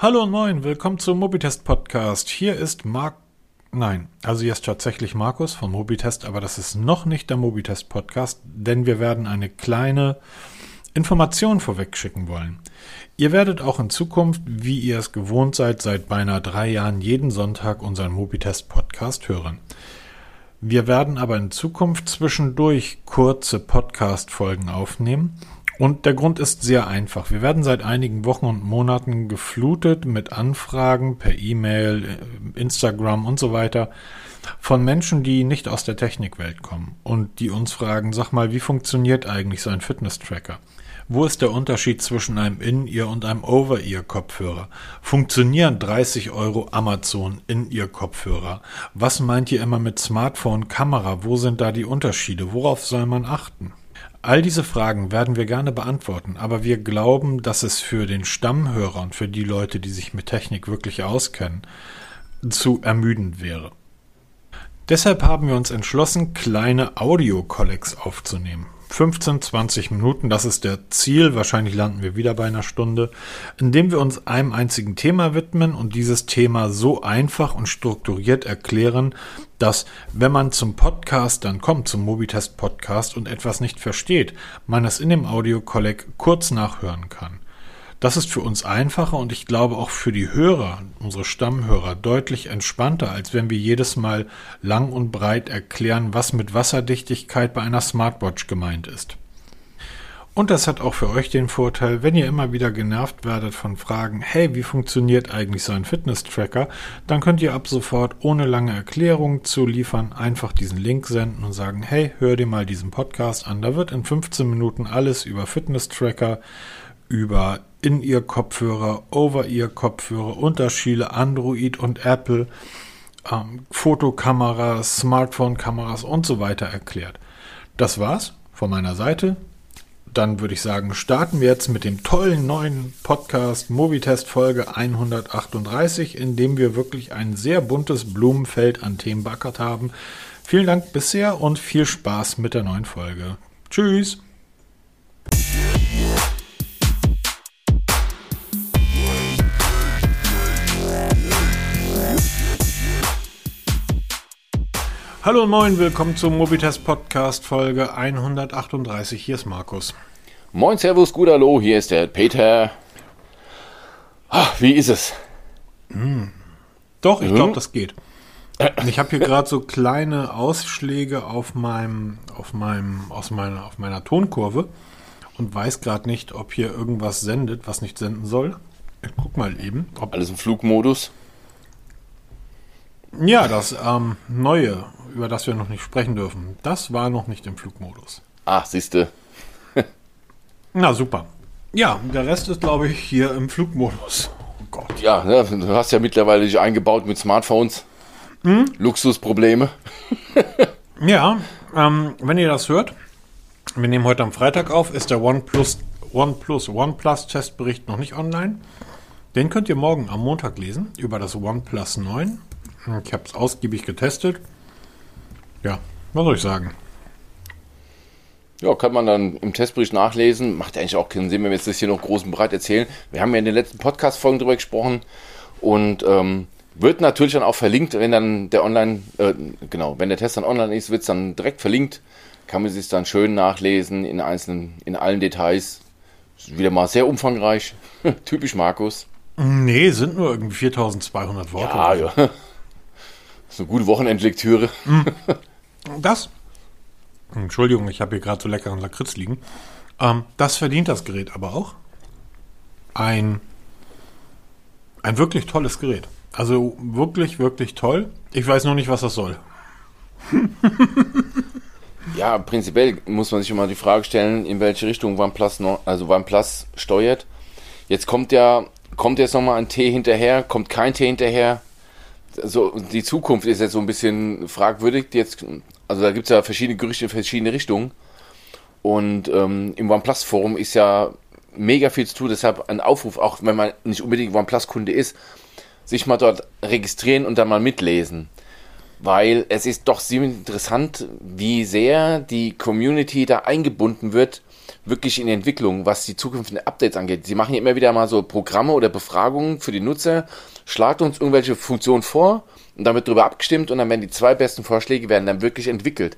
Hallo und moin, willkommen zum Mobitest Podcast. Hier ist Mark. Nein, also hier ist tatsächlich Markus von Mobitest, aber das ist noch nicht der Mobitest Podcast, denn wir werden eine kleine Information vorweg schicken wollen. Ihr werdet auch in Zukunft, wie ihr es gewohnt seid, seit beinahe drei Jahren jeden Sonntag unseren Mobitest Podcast hören. Wir werden aber in Zukunft zwischendurch kurze Podcast-Folgen aufnehmen und der Grund ist sehr einfach. Wir werden seit einigen Wochen und Monaten geflutet mit Anfragen per E-Mail, äh, Instagram und so weiter von Menschen, die nicht aus der Technikwelt kommen und die uns fragen, sag mal, wie funktioniert eigentlich so ein Fitness-Tracker? Wo ist der Unterschied zwischen einem In-Ear und einem Over-Ear-Kopfhörer? Funktionieren 30 Euro Amazon In-Ear-Kopfhörer? Was meint ihr immer mit Smartphone, Kamera? Wo sind da die Unterschiede? Worauf soll man achten? All diese Fragen werden wir gerne beantworten, aber wir glauben, dass es für den Stammhörer und für die Leute, die sich mit Technik wirklich auskennen, zu ermüdend wäre. Deshalb haben wir uns entschlossen, kleine Audio-Collects aufzunehmen. 15, 20 Minuten, das ist der Ziel. Wahrscheinlich landen wir wieder bei einer Stunde, indem wir uns einem einzigen Thema widmen und dieses Thema so einfach und strukturiert erklären, dass, wenn man zum Podcast dann kommt, zum Mobitest Podcast und etwas nicht versteht, man es in dem Audio Collect kurz nachhören kann. Das ist für uns einfacher und ich glaube auch für die Hörer, unsere Stammhörer, deutlich entspannter, als wenn wir jedes Mal lang und breit erklären, was mit Wasserdichtigkeit bei einer Smartwatch gemeint ist. Und das hat auch für euch den Vorteil, wenn ihr immer wieder genervt werdet von Fragen, hey, wie funktioniert eigentlich so ein Fitness-Tracker, dann könnt ihr ab sofort ohne lange Erklärung zu liefern einfach diesen Link senden und sagen, hey, hör dir mal diesen Podcast an. Da wird in 15 Minuten alles über Fitness-Tracker, über In-Ear-Kopfhörer, Over-Ear-Kopfhörer, Unterschiede Android und Apple, ähm, Fotokameras, Smartphone-Kameras und so weiter erklärt. Das war's von meiner Seite dann würde ich sagen, starten wir jetzt mit dem tollen neuen Podcast Movitest Folge 138, in dem wir wirklich ein sehr buntes Blumenfeld an Themen backert haben. Vielen Dank bisher und viel Spaß mit der neuen Folge. Tschüss! Hallo und moin, willkommen zum Mobitest Podcast Folge 138. Hier ist Markus. Moin, Servus, gut Hallo, hier ist der Peter. Ach, wie ist es? Mm. Doch, ich glaube, das geht. Ich habe hier gerade so kleine Ausschläge auf meinem, auf meinem, aus meiner, auf meiner Tonkurve und weiß gerade nicht, ob hier irgendwas sendet, was nicht senden soll. Ich guck mal eben. Ob Alles im Flugmodus? Ja, das ähm, neue über das wir noch nicht sprechen dürfen. Das war noch nicht im Flugmodus. Ach, siehste. Na super. Ja, der Rest ist, glaube ich, hier im Flugmodus. Oh Gott. Ja, ne, du hast ja mittlerweile dich eingebaut mit Smartphones. Hm? Luxusprobleme. ja, ähm, wenn ihr das hört, wir nehmen heute am Freitag auf, ist der OnePlus, OnePlus OnePlus Testbericht noch nicht online. Den könnt ihr morgen am Montag lesen über das OnePlus 9. Ich habe es ausgiebig getestet. Ja, was soll ich sagen? Ja, kann man dann im Testbericht nachlesen. Macht eigentlich auch keinen Sinn, wenn wir jetzt das hier noch groß und breit erzählen. Wir haben ja in den letzten Podcast-Folgen drüber gesprochen und ähm, wird natürlich dann auch verlinkt, wenn dann der Online, äh, genau, wenn der Test dann online ist, wird es dann direkt verlinkt. Kann man sich dann schön nachlesen in einzelnen, in allen Details. Ist wieder mal sehr umfangreich. Typisch Markus. Nee, sind nur irgendwie 4200 Worte. Ja, ja. Das ist eine gute Wochenendlektüre. Das, Entschuldigung, ich habe hier gerade so leckeren Lakritz liegen. Ähm, das verdient das Gerät aber auch. Ein, ein wirklich tolles Gerät. Also wirklich, wirklich toll. Ich weiß nur nicht, was das soll. ja, prinzipiell muss man sich immer die Frage stellen, in welche Richtung OnePlus, noch, also OnePlus steuert. Jetzt kommt ja, kommt jetzt nochmal ein T hinterher, kommt kein T hinterher. So, die Zukunft ist jetzt so ein bisschen fragwürdig. Jetzt also da gibt es ja verschiedene Gerüchte in verschiedene Richtungen. Und ähm, im OnePlus-Forum ist ja mega viel zu tun. Deshalb ein Aufruf, auch wenn man nicht unbedingt OnePlus-Kunde ist, sich mal dort registrieren und dann mal mitlesen. Weil es ist doch ziemlich interessant, wie sehr die Community da eingebunden wird wirklich in Entwicklung, was die zukünftigen Updates angeht. Sie machen ja immer wieder mal so Programme oder Befragungen für die Nutzer, schlagt uns irgendwelche Funktionen vor und dann wird darüber abgestimmt und dann werden die zwei besten Vorschläge werden dann wirklich entwickelt.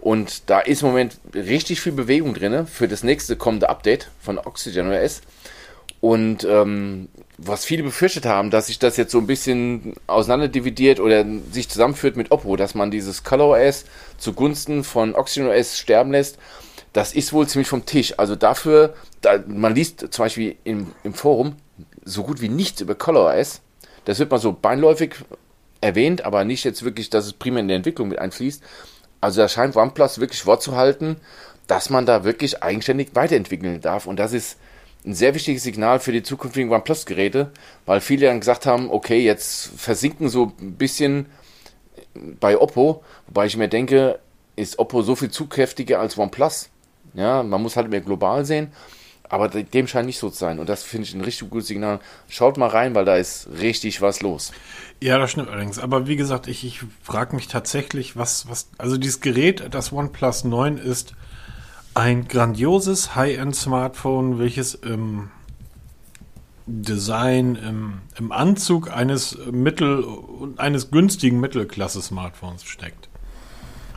Und da ist im Moment richtig viel Bewegung drin für das nächste kommende Update von Oxygen OS. Und ähm, was viele befürchtet haben, dass sich das jetzt so ein bisschen auseinanderdividiert oder sich zusammenführt mit Oppo, dass man dieses ColorOS zugunsten von OxygenOS sterben lässt, das ist wohl ziemlich vom Tisch. Also dafür, da, man liest zum Beispiel im, im Forum so gut wie nichts über ColorOS. Das wird mal so beinläufig erwähnt, aber nicht jetzt wirklich, dass es primär in die Entwicklung mit einfließt. Also da scheint OnePlus wirklich Wort zu halten, dass man da wirklich eigenständig weiterentwickeln darf. Und das ist ein sehr wichtiges Signal für die zukünftigen OnePlus-Geräte, weil viele dann gesagt haben, okay, jetzt versinken so ein bisschen bei Oppo, wobei ich mir denke, ist Oppo so viel zugkräftiger als OnePlus. Ja, man muss halt mehr global sehen, aber dem scheint nicht so zu sein. Und das finde ich ein richtig gutes Signal. Schaut mal rein, weil da ist richtig was los. Ja, das stimmt allerdings. Aber wie gesagt, ich, ich frage mich tatsächlich, was, was, also dieses Gerät, das OnePlus 9 ist, ein grandioses High-End-Smartphone, welches im Design, im, im Anzug eines Mittel- eines günstigen Mittelklasse-Smartphones steckt.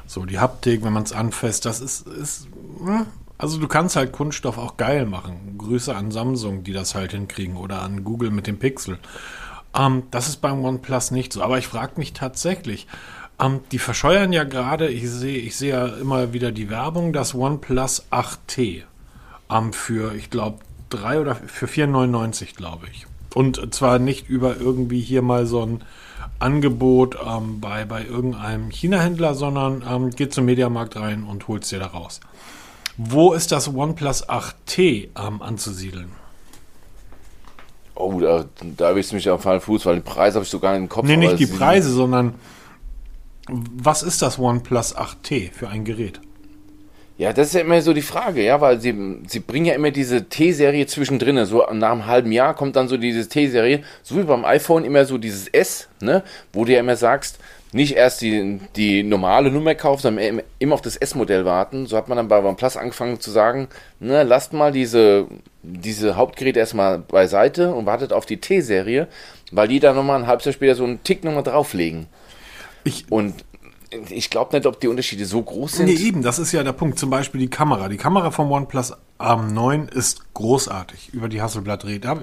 So, die Haptik, wenn man es anfasst, das ist, ist, hm, also du kannst halt Kunststoff auch geil machen. Grüße an Samsung, die das halt hinkriegen, oder an Google mit dem Pixel. Ähm, das ist beim OnePlus nicht so. Aber ich frage mich tatsächlich, ähm, die verscheuern ja gerade, ich sehe ich seh ja immer wieder die Werbung, das OnePlus 8T um, ähm, für, ich glaube, 3 oder für 4,99, glaube ich. Und zwar nicht über irgendwie hier mal so ein Angebot ähm, bei, bei irgendeinem China-Händler, sondern ähm, geht zum Mediamarkt rein und holt es dir da raus. Wo ist das OnePlus 8T ähm, anzusiedeln? Oh, da, da bist du mich auf falschen Fuß, weil den Preis habe ich so gar nicht im Kopf. Nee, nicht die Preise, sondern was ist das OnePlus 8T für ein Gerät? Ja, das ist ja immer so die Frage, ja, weil sie, sie bringen ja immer diese T-Serie zwischendrin. So nach einem halben Jahr kommt dann so diese T-Serie, so wie beim iPhone immer so dieses S, ne, wo du ja immer sagst, nicht erst die, die normale Nummer kaufen, sondern immer auf das S-Modell warten. So hat man dann bei OnePlus angefangen zu sagen, ne, lasst mal diese, diese Hauptgeräte erstmal beiseite und wartet auf die T-Serie, weil die dann nochmal ein halbes Jahr später so einen Tick nochmal drauflegen. Ich, und ich glaube nicht, ob die Unterschiede so groß sind. Nee, eben, das ist ja der Punkt. Zum Beispiel die Kamera. Die Kamera vom OnePlus Arm 9 ist großartig über die Hasselblatt redet.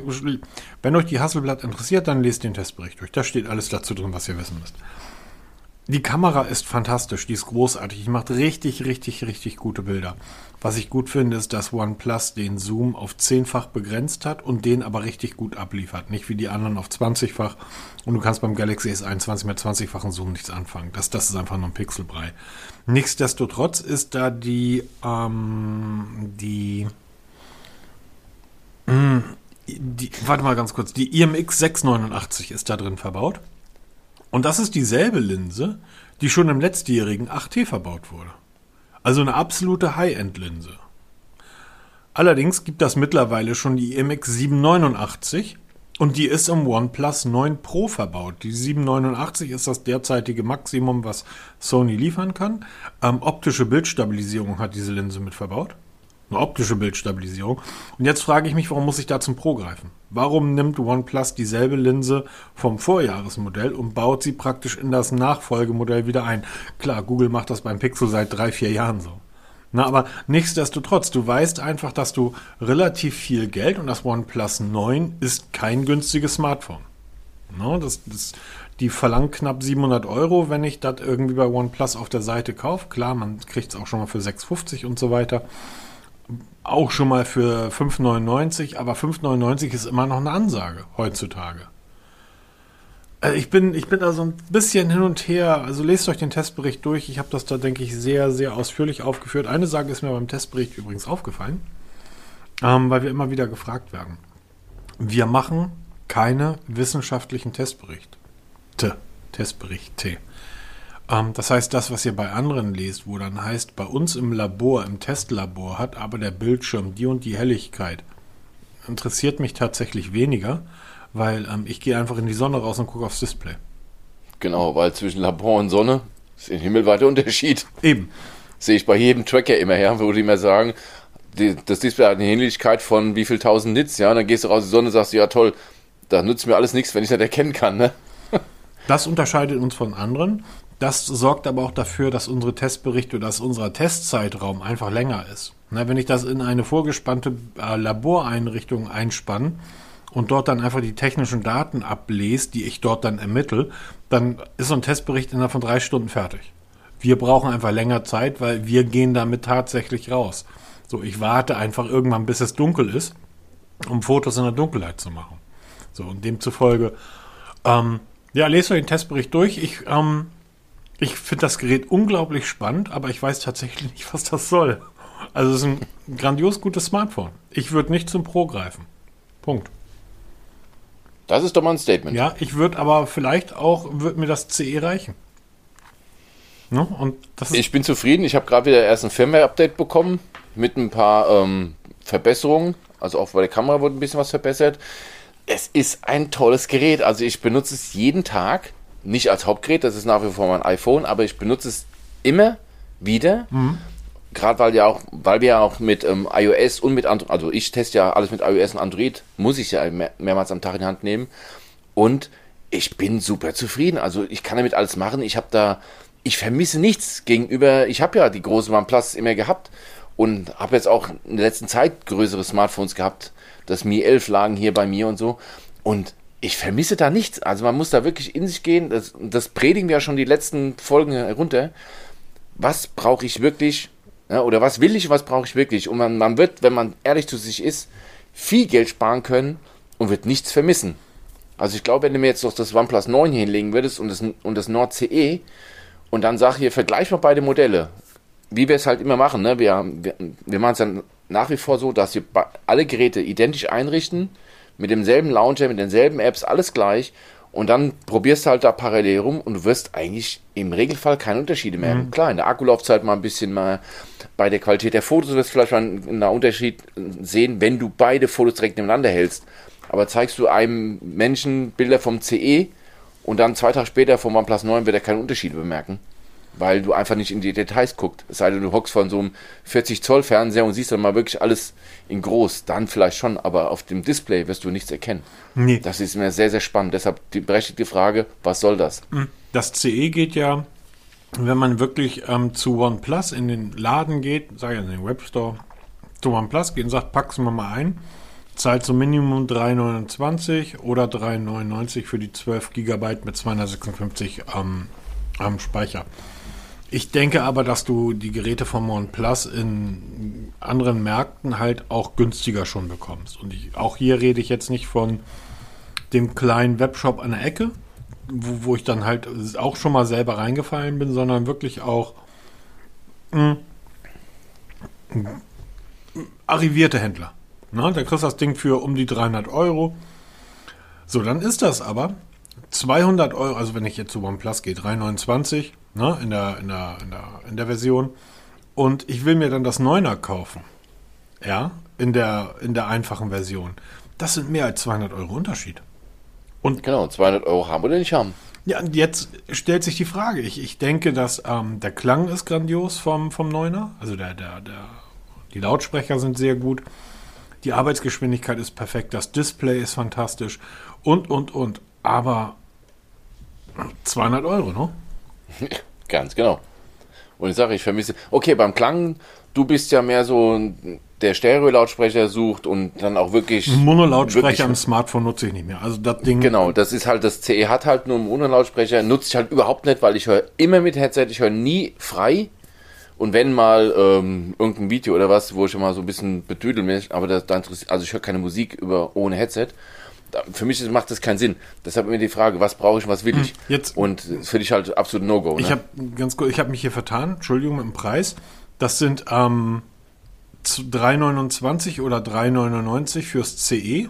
Wenn euch die Hasselblatt interessiert, dann lest den Testbericht durch. Da steht alles dazu drin, was ihr wissen müsst. Die Kamera ist fantastisch, die ist großartig, die macht richtig, richtig, richtig gute Bilder. Was ich gut finde, ist, dass OnePlus den Zoom auf zehnfach begrenzt hat und den aber richtig gut abliefert. Nicht wie die anderen auf 20-fach. Und du kannst beim Galaxy S21 mit 20-fachen Zoom nichts anfangen. Das, das ist einfach nur ein Pixelbrei. Nichtsdestotrotz ist da die, ähm, die, mh, hm, die, warte mal ganz kurz, die IMX 689 ist da drin verbaut. Und das ist dieselbe Linse, die schon im letztjährigen 8T verbaut wurde. Also eine absolute High-End-Linse. Allerdings gibt das mittlerweile schon die IMX 789 und die ist im OnePlus 9 Pro verbaut. Die 789 ist das derzeitige Maximum, was Sony liefern kann. Ähm, optische Bildstabilisierung hat diese Linse mit verbaut. Eine optische Bildstabilisierung. Und jetzt frage ich mich, warum muss ich da zum Pro greifen? Warum nimmt OnePlus dieselbe Linse vom Vorjahresmodell und baut sie praktisch in das Nachfolgemodell wieder ein? Klar, Google macht das beim Pixel seit drei, vier Jahren so. Na, aber nichtsdestotrotz, du weißt einfach, dass du relativ viel Geld und das OnePlus 9 ist kein günstiges Smartphone. No, das, das, die verlangen knapp 700 Euro, wenn ich das irgendwie bei OnePlus auf der Seite kaufe. Klar, man kriegt es auch schon mal für 6,50 und so weiter auch schon mal für 5,99, aber 5,99 ist immer noch eine Ansage heutzutage. Also ich bin, ich bin da so ein bisschen hin und her. Also lest euch den Testbericht durch. Ich habe das da, denke ich, sehr, sehr ausführlich aufgeführt. Eine Sache ist mir beim Testbericht übrigens aufgefallen, ähm, weil wir immer wieder gefragt werden. Wir machen keine wissenschaftlichen Testberichte. Testberichte. Ähm, das heißt, das, was ihr bei anderen lest, wo dann heißt, bei uns im Labor, im Testlabor hat aber der Bildschirm die und die Helligkeit, interessiert mich tatsächlich weniger, weil ähm, ich gehe einfach in die Sonne raus und gucke aufs Display. Genau, weil zwischen Labor und Sonne ist ein himmelweiter Unterschied. Eben. Sehe ich bei jedem Tracker immer her, wo die immer sagen, die, das Display hat eine Helligkeit von wie viel tausend Nits, ja, dann gehst du raus in die Sonne und sagst, ja toll, da nützt mir alles nichts, wenn ich nicht erkennen kann, ne? Das unterscheidet uns von anderen. Das sorgt aber auch dafür, dass unsere Testberichte, dass unser Testzeitraum einfach länger ist. Na, wenn ich das in eine vorgespannte äh, Laboreinrichtung einspanne und dort dann einfach die technischen Daten ablese, die ich dort dann ermittle, dann ist so ein Testbericht innerhalb von drei Stunden fertig. Wir brauchen einfach länger Zeit, weil wir gehen damit tatsächlich raus. So, ich warte einfach irgendwann, bis es dunkel ist, um Fotos in der Dunkelheit zu machen. So, und demzufolge, ähm, ja, lest euch den Testbericht durch. Ich ähm, ich finde das Gerät unglaublich spannend, aber ich weiß tatsächlich nicht, was das soll. Also es ist ein grandios gutes Smartphone. Ich würde nicht zum Pro greifen. Punkt. Das ist doch mal ein Statement. Ja, ich würde aber vielleicht auch, würde mir das CE reichen. Ne? Und ich bin zufrieden. Ich habe gerade wieder erst ein Firmware-Update bekommen mit ein paar ähm, Verbesserungen. Also auch bei der Kamera wurde ein bisschen was verbessert. Es ist ein tolles Gerät. Also ich benutze es jeden Tag nicht als Hauptgerät, das ist nach wie vor mein iPhone, aber ich benutze es immer wieder. Mhm. Gerade weil ja auch, weil wir ja auch mit ähm, iOS und mit Android, also ich teste ja alles mit iOS und Android, muss ich ja mehr, mehrmals am Tag in die Hand nehmen. Und ich bin super zufrieden. Also ich kann damit alles machen. Ich habe da, ich vermisse nichts gegenüber, ich habe ja die große OnePlus immer gehabt und habe jetzt auch in der letzten Zeit größere Smartphones gehabt. Das Mi 11 lagen hier bei mir und so. Und ich vermisse da nichts. Also man muss da wirklich in sich gehen. Das, das predigen wir ja schon die letzten Folgen herunter. Was brauche ich wirklich? Ja, oder was will ich was brauche ich wirklich? Und man, man wird, wenn man ehrlich zu sich ist, viel Geld sparen können und wird nichts vermissen. Also ich glaube, wenn du mir jetzt noch das OnePlus 9 hier hinlegen würdest und das, und das Nord CE und dann sag hier, vergleich mal beide Modelle, wie wir es halt immer machen, ne? wir, wir, wir machen es dann nach wie vor so, dass wir alle Geräte identisch einrichten, mit demselben Launcher, mit denselben Apps, alles gleich. Und dann probierst du halt da parallel rum und du wirst eigentlich im Regelfall keine Unterschiede merken. Mhm. Klar, in der Akkulaufzeit mal ein bisschen mal bei der Qualität der Fotos wirst du vielleicht mal einen Unterschied sehen, wenn du beide Fotos direkt nebeneinander hältst. Aber zeigst du einem Menschen Bilder vom CE und dann zwei Tage später vom OnePlus 9 wird er keine Unterschiede bemerken weil du einfach nicht in die Details guckst. Es sei denn, du hockst von so einem 40 Zoll Fernseher und siehst dann mal wirklich alles in groß. Dann vielleicht schon, aber auf dem Display wirst du nichts erkennen. Nee. Das ist mir sehr, sehr spannend. Deshalb die berechtigte Frage, was soll das? Hm. Das CE geht ja, wenn man wirklich ähm, zu OnePlus in den Laden geht, sage ich in den Webstore, zu OnePlus geht und sagt, pack's mir mal ein, zahlt so Minimum 3,29 oder 3,99 für die 12 GB mit 256 ähm, am Speicher. Ich denke aber, dass du die Geräte von OnePlus in anderen Märkten halt auch günstiger schon bekommst. Und ich, auch hier rede ich jetzt nicht von dem kleinen Webshop an der Ecke, wo, wo ich dann halt auch schon mal selber reingefallen bin, sondern wirklich auch mh, hm, arrivierte Händler. Na, da kriegst du das Ding für um die 300 Euro. So, dann ist das aber 200 Euro, also wenn ich jetzt zu OnePlus gehe, 329 ne, in, der, in, der, in, der, in der Version. Und ich will mir dann das 9er kaufen. Ja, in der, in der einfachen Version. Das sind mehr als 200 Euro Unterschied. Und genau, 200 Euro haben oder nicht haben. Ja, und jetzt stellt sich die Frage. Ich, ich denke, dass ähm, der Klang ist grandios vom, vom Neuner. Also der, der, der, die Lautsprecher sind sehr gut. Die Arbeitsgeschwindigkeit ist perfekt. Das Display ist fantastisch. Und, und, und. Aber 200 Euro, ne? Ganz genau. Und ich sage, ich vermisse. Okay, beim Klang, du bist ja mehr so der Stereo-Lautsprecher sucht und dann auch wirklich. Mono-Lautsprecher am Smartphone nutze ich nicht mehr. Also das Ding. Genau, das ist halt, das CE hat halt nur einen Mono-Lautsprecher, nutze ich halt überhaupt nicht, weil ich höre immer mit Headset, ich höre nie frei. Und wenn mal ähm, irgendein Video oder was, wo ich schon mal so ein bisschen bedüdel mich, aber das, da interessiert, also ich höre keine Musik über ohne Headset für mich macht das keinen Sinn. Deshalb mir die Frage, was brauche ich, was will hm, ich? Jetzt, und für dich halt absolut No-Go. Ne? Ich habe ganz kurz, ich habe mich hier vertan, Entschuldigung mit dem Preis. Das sind ähm, 3,29 oder 3,99 fürs CE.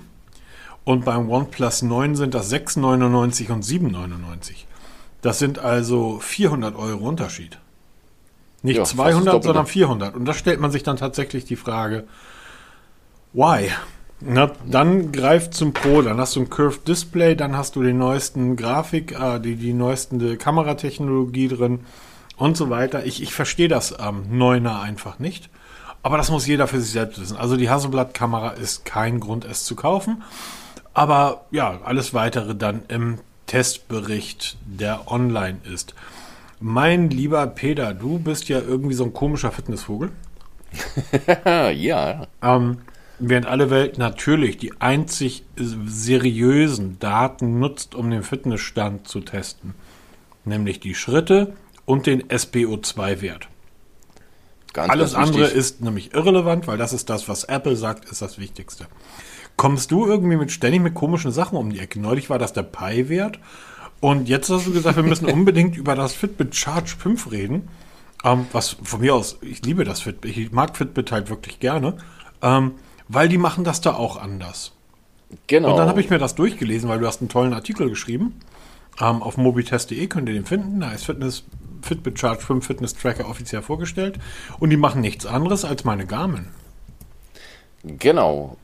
Und beim OnePlus 9 sind das 6,99 und 7,99. Das sind also 400 Euro Unterschied. Nicht ja, 200, sondern 400. Und da stellt man sich dann tatsächlich die Frage, why? Na, dann greift zum Pro, dann hast du ein Curved Display, dann hast du den neuesten Grafik, äh, die, die neuesten Kameratechnologie drin und so weiter. Ich, ich verstehe das ähm, Neuner einfach nicht. Aber das muss jeder für sich selbst wissen. Also die Hasselblatt-Kamera ist kein Grund, es zu kaufen. Aber ja, alles weitere dann im Testbericht, der online ist. Mein lieber Peter, du bist ja irgendwie so ein komischer Fitnessvogel. ja. Ähm, während alle Welt natürlich die einzig seriösen Daten nutzt, um den Fitnessstand zu testen. Nämlich die Schritte und den SPO2-Wert. Alles ganz andere ist nämlich irrelevant, weil das ist das, was Apple sagt, ist das Wichtigste. Kommst du irgendwie mit ständig mit komischen Sachen um die Ecke? Neulich war das der Pi-Wert und jetzt hast du gesagt, wir müssen unbedingt über das Fitbit Charge 5 reden. Ähm, was von mir aus, ich liebe das Fitbit, ich mag Fitbit halt wirklich gerne, ähm, weil die machen das da auch anders. Genau. Und dann habe ich mir das durchgelesen, weil du hast einen tollen Artikel geschrieben. Ähm, auf mobitest.de könnt ihr den finden. Da ist Fitness, Fitbit Charge 5 Fitness Tracker offiziell vorgestellt. Und die machen nichts anderes als meine Garmin. Genau.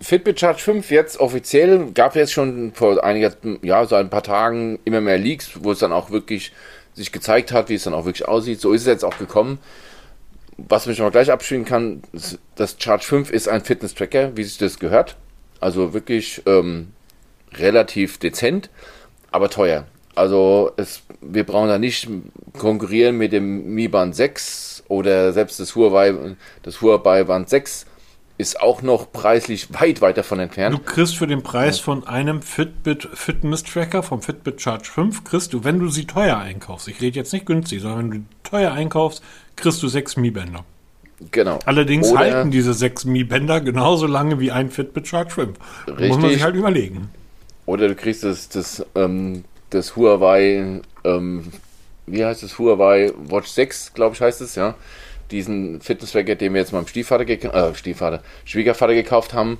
Fitbit Charge 5 jetzt offiziell gab es jetzt schon vor einiger, ja, so ein paar Tagen immer mehr Leaks, wo es dann auch wirklich sich gezeigt hat, wie es dann auch wirklich aussieht. So ist es jetzt auch gekommen. Was mich noch gleich abspielen kann, das Charge 5 ist ein Fitness-Tracker, wie sich das gehört. Also wirklich ähm, relativ dezent, aber teuer. Also es, wir brauchen da nicht konkurrieren mit dem Mi Band 6 oder selbst das Huawei, das Huawei Band 6 ist auch noch preislich weit weit davon entfernt. Du kriegst für den Preis von einem Fitbit Fitness Tracker vom Fitbit Charge 5, kriegst du, wenn du sie teuer einkaufst, ich rede jetzt nicht günstig, sondern wenn du teuer einkaufst, kriegst du sechs Mi-Bänder. Genau. Allerdings Oder halten diese sechs Mi-Bänder genauso lange wie ein Fitbit Charge 5. Richtig. Muss man sich halt überlegen. Oder du kriegst das, das, ähm, das Huawei, ähm, wie heißt das, Huawei Watch 6, glaube ich, heißt es, ja diesen Fitness-Tracker, den wir jetzt meinem Stiefvater, äh, Stiefvater, Schwiegervater gekauft haben.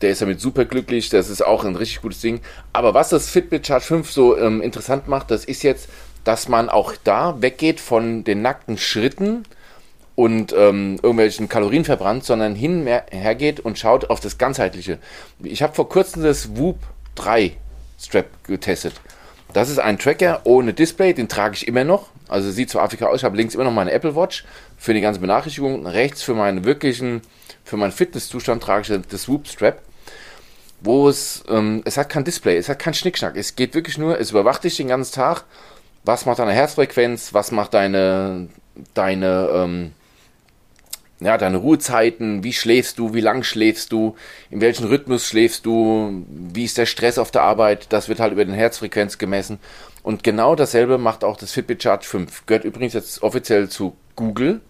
Der ist damit super glücklich, das ist auch ein richtig gutes Ding. Aber was das Fitbit Charge 5 so ähm, interessant macht, das ist jetzt, dass man auch da weggeht von den nackten Schritten und ähm, irgendwelchen Kalorien verbrannt, sondern hinhergeht und schaut auf das Ganzheitliche. Ich habe vor kurzem das Whoop 3 Strap getestet. Das ist ein Tracker ohne Display, den trage ich immer noch. Also sieht zwar Afrika aus, ich habe links immer noch meine Apple Watch für die ganze Benachrichtigung. Rechts für meinen wirklichen, für meinen Fitnesszustand trage ich das Whoop Strap. Wo es, ähm, es hat kein Display, es hat keinen Schnickschnack. Es geht wirklich nur, es überwacht dich den ganzen Tag. Was macht deine Herzfrequenz? Was macht deine, deine, ähm, ja, deine Ruhezeiten, wie schläfst du, wie lang schläfst du, in welchem Rhythmus schläfst du, wie ist der Stress auf der Arbeit, das wird halt über den Herzfrequenz gemessen. Und genau dasselbe macht auch das Fitbit Charge 5. Gehört übrigens jetzt offiziell zu Google,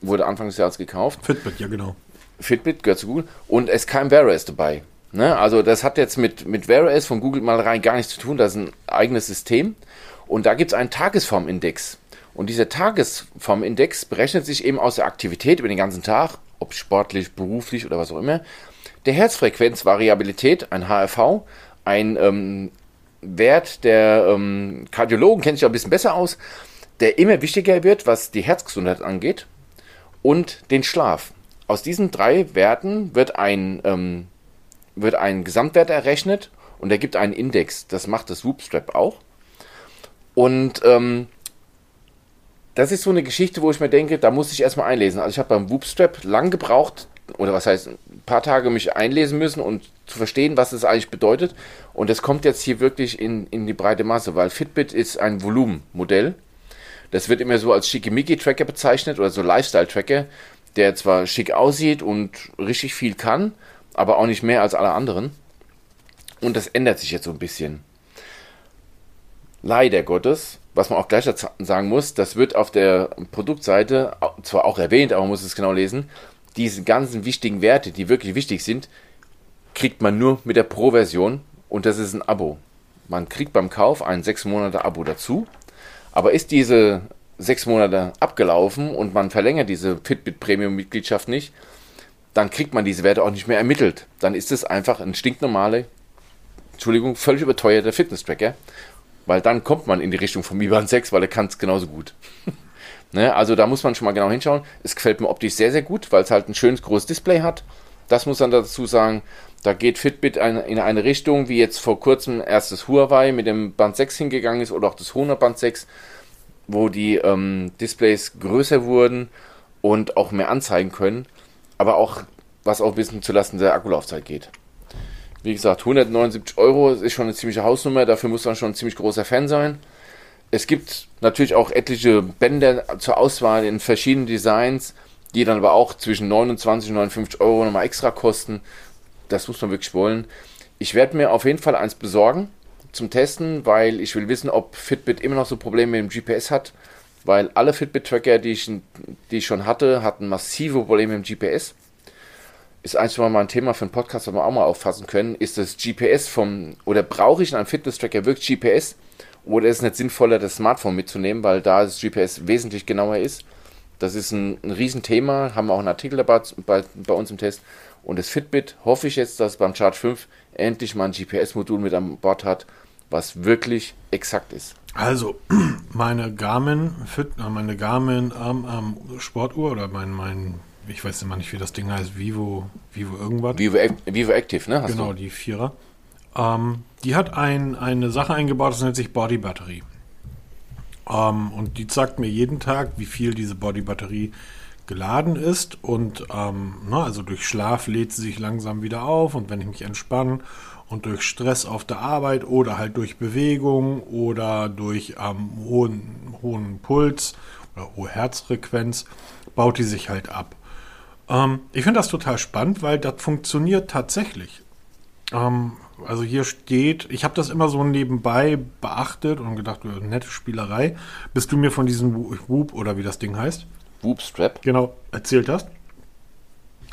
wurde Anfang des Jahres gekauft. Fitbit, ja genau. Fitbit gehört zu Google und es ist kein Wear OS dabei. Ne? Also das hat jetzt mit, mit Wear OS von Google mal rein gar nichts zu tun, das ist ein eigenes System. Und da gibt es einen Tagesformindex. Und dieser Tagesformindex berechnet sich eben aus der Aktivität über den ganzen Tag, ob sportlich, beruflich oder was auch immer, der Herzfrequenzvariabilität, ein HRV, ein ähm, Wert der ähm, Kardiologen, kennt sich ein bisschen besser aus, der immer wichtiger wird, was die Herzgesundheit angeht, und den Schlaf. Aus diesen drei Werten wird ein, ähm, wird ein Gesamtwert errechnet und er gibt einen Index. Das macht das Whoopstrap auch. Und ähm, das ist so eine Geschichte, wo ich mir denke, da muss ich erstmal einlesen. Also ich habe beim Whoopstrap lang gebraucht, oder was heißt, ein paar Tage mich einlesen müssen und zu verstehen, was es eigentlich bedeutet. Und das kommt jetzt hier wirklich in, in die breite Masse, weil Fitbit ist ein Volumenmodell. Das wird immer so als Schickimicki-Tracker bezeichnet oder so Lifestyle-Tracker, der zwar schick aussieht und richtig viel kann, aber auch nicht mehr als alle anderen. Und das ändert sich jetzt so ein bisschen. Leider Gottes was man auch gleich sagen muss, das wird auf der Produktseite zwar auch erwähnt, aber man muss es genau lesen, diese ganzen wichtigen Werte, die wirklich wichtig sind, kriegt man nur mit der Pro-Version und das ist ein Abo. Man kriegt beim Kauf ein 6 Monate Abo dazu, aber ist diese 6 Monate abgelaufen und man verlängert diese Fitbit Premium Mitgliedschaft nicht, dann kriegt man diese Werte auch nicht mehr ermittelt. Dann ist es einfach ein stinknormale, Entschuldigung, völlig überteuerter Fitness-Tracker weil dann kommt man in die Richtung vom Mi Band 6, weil er kann es genauso gut. ne? Also da muss man schon mal genau hinschauen. Es gefällt mir optisch sehr, sehr gut, weil es halt ein schönes großes Display hat. Das muss man dazu sagen. Da geht Fitbit in eine Richtung, wie jetzt vor kurzem erst das Huawei mit dem Band 6 hingegangen ist oder auch das Honor Band 6, wo die ähm, Displays größer wurden und auch mehr anzeigen können, aber auch was auch ein bisschen zulasten der Akkulaufzeit geht. Wie gesagt, 179 Euro ist schon eine ziemliche Hausnummer, dafür muss man schon ein ziemlich großer Fan sein. Es gibt natürlich auch etliche Bänder zur Auswahl in verschiedenen Designs, die dann aber auch zwischen 29 und 59 Euro nochmal extra kosten. Das muss man wirklich wollen. Ich werde mir auf jeden Fall eins besorgen zum Testen, weil ich will wissen, ob Fitbit immer noch so Probleme mit dem GPS hat, weil alle Fitbit-Tracker, die ich, die ich schon hatte, hatten massive Probleme mit dem GPS. Ist eigentlich mal ein Thema für einen Podcast, das wir auch mal auffassen können. Ist das GPS vom, oder brauche ich in einem Fitness-Tracker wirklich GPS? Oder ist es nicht sinnvoller, das Smartphone mitzunehmen, weil da das GPS wesentlich genauer ist? Das ist ein, ein Riesenthema, haben wir auch einen Artikel dabei bei, bei uns im Test. Und das Fitbit hoffe ich jetzt, dass beim Charge 5 endlich mal ein GPS-Modul mit an Bord hat, was wirklich exakt ist. Also, meine Garmin Fit, äh, meine Garmin ähm, ähm, Sportuhr oder mein, mein, ich weiß immer nicht, wie das Ding heißt, Vivo, Vivo irgendwas. Vivo, Vivo Active, ne? Hast genau, du? die Vierer. Ähm, die hat ein, eine Sache eingebaut, das nennt sich Body Batterie. Ähm, und die sagt mir jeden Tag, wie viel diese Body Batterie geladen ist und ähm, na, also durch Schlaf lädt sie sich langsam wieder auf und wenn ich mich entspanne und durch Stress auf der Arbeit oder halt durch Bewegung oder durch ähm, hohen, hohen Puls oder hohe Herzfrequenz baut die sich halt ab. Ähm, ich finde das total spannend, weil das funktioniert tatsächlich. Ähm, also hier steht, ich habe das immer so nebenbei beachtet und gedacht, nette Spielerei, bis du mir von diesem Whoop oder wie das Ding heißt. Whoop Strap. Genau, erzählt hast.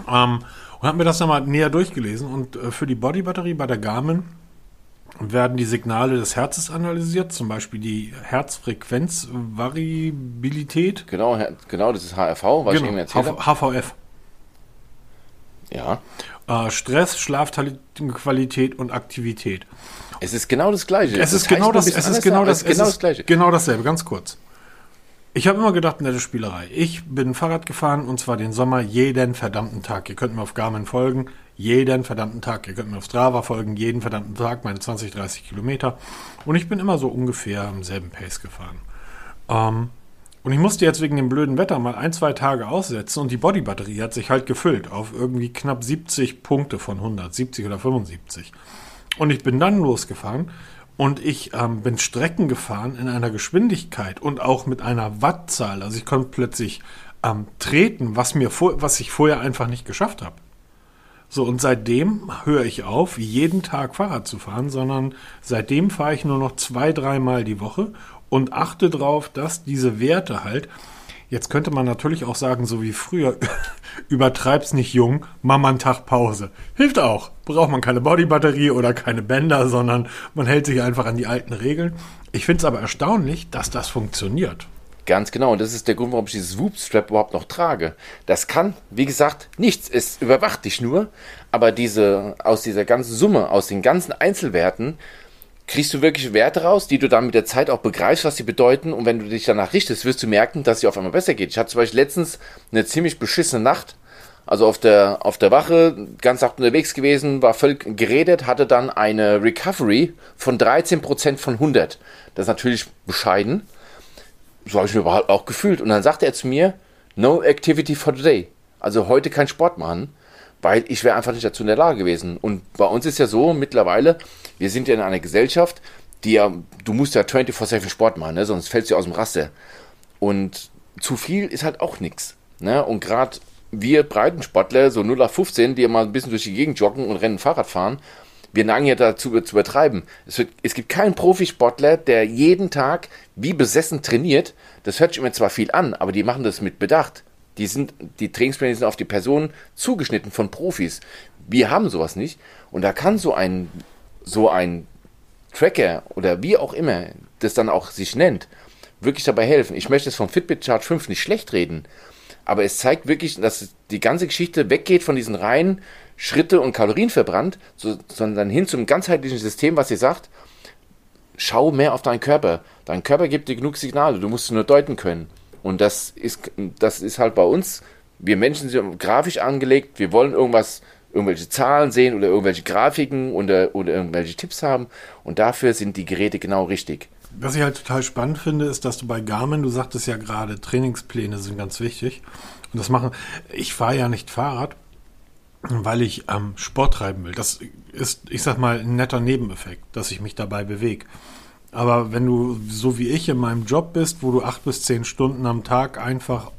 Ähm, und habe mir das nochmal näher durchgelesen. Und äh, für die Bodybatterie bei der Garmin werden die Signale des Herzens analysiert, zum Beispiel die Herzfrequenzvariabilität. Genau, genau, das ist HRV, was genau, ich eben erzählt habe. HVF. Ja. Äh, Stress, Schlafqualität und Aktivität. Es ist genau das Gleiche. Es ist genau das, es ist genau das, genau das Gleiche. Genau dasselbe, ganz kurz. Ich habe immer gedacht, nette Spielerei. Ich bin Fahrrad gefahren und zwar den Sommer jeden verdammten Tag. Ihr könnt mir auf Garmin folgen, jeden verdammten Tag. Ihr könnt mir auf Strava folgen, jeden verdammten Tag, meine 20, 30 Kilometer. Und ich bin immer so ungefähr am selben Pace gefahren. Ähm, und ich musste jetzt wegen dem blöden Wetter mal ein, zwei Tage aussetzen und die Bodybatterie hat sich halt gefüllt auf irgendwie knapp 70 Punkte von 100, 70 oder 75. Und ich bin dann losgefahren und ich ähm, bin Strecken gefahren in einer Geschwindigkeit und auch mit einer Wattzahl. Also ich konnte plötzlich ähm, treten, was, mir vor, was ich vorher einfach nicht geschafft habe. So, und seitdem höre ich auf, jeden Tag Fahrrad zu fahren, sondern seitdem fahre ich nur noch zwei, dreimal die Woche und achte darauf, dass diese Werte halt Jetzt könnte man natürlich auch sagen, so wie früher, übertreib's nicht jung, mach mal einen Tag Pause. Hilft auch. Braucht man keine Bodybatterie oder keine Bänder, sondern man hält sich einfach an die alten Regeln. Ich finde es aber erstaunlich, dass das funktioniert. Ganz genau, und das ist der Grund, warum ich dieses Whoop-Strap überhaupt noch trage. Das kann, wie gesagt, nichts. Es überwacht dich nur, aber diese, aus dieser ganzen Summe, aus den ganzen Einzelwerten, kriegst du wirklich Werte raus, die du dann mit der Zeit auch begreifst, was sie bedeuten. Und wenn du dich danach richtest, wirst du merken, dass dir auf einmal besser geht. Ich hatte zum Beispiel letztens eine ziemlich beschissene Nacht. Also auf der, auf der Wache, ganz Nacht unterwegs gewesen, war völlig geredet, hatte dann eine Recovery von 13% von 100. Das ist natürlich bescheiden. So habe ich mir überhaupt auch gefühlt. Und dann sagte er zu mir, no activity for today. Also heute kein Sport machen weil ich wäre einfach nicht dazu in der Lage gewesen. Und bei uns ist ja so mittlerweile, wir sind ja in einer Gesellschaft, die ja, du musst ja 24-7 Sport machen, ne? sonst fällst du aus dem Raster. Und zu viel ist halt auch nichts. Ne? Und gerade wir Breitensportler, so 0 auf 15, die mal ein bisschen durch die Gegend joggen und Rennen Fahrrad fahren, wir neigen ja dazu zu übertreiben. Es, wird, es gibt keinen Profisportler, der jeden Tag wie besessen trainiert. Das hört sich immer zwar viel an, aber die machen das mit Bedacht. Die, sind, die Trainingspläne sind auf die Person zugeschnitten von Profis. Wir haben sowas nicht. Und da kann so ein, so ein Tracker oder wie auch immer das dann auch sich nennt, wirklich dabei helfen. Ich möchte es vom Fitbit Charge 5 nicht schlecht reden, aber es zeigt wirklich, dass die ganze Geschichte weggeht von diesen reinen Schritte und Kalorien verbrannt, so, sondern hin zum ganzheitlichen System, was ihr sagt, schau mehr auf deinen Körper. Dein Körper gibt dir genug Signale, du musst es nur deuten können. Und das ist, das ist halt bei uns, wir Menschen sind grafisch angelegt, wir wollen irgendwas, irgendwelche Zahlen sehen oder irgendwelche Grafiken oder, oder irgendwelche Tipps haben. Und dafür sind die Geräte genau richtig. Was ich halt total spannend finde, ist, dass du bei Garmin, du sagtest ja gerade, Trainingspläne sind ganz wichtig. Und das machen, ich fahre ja nicht Fahrrad, weil ich ähm, Sport treiben will. Das ist, ich sag mal, ein netter Nebeneffekt, dass ich mich dabei bewege. Aber wenn du so wie ich in meinem Job bist, wo du acht bis zehn Stunden am Tag einfach,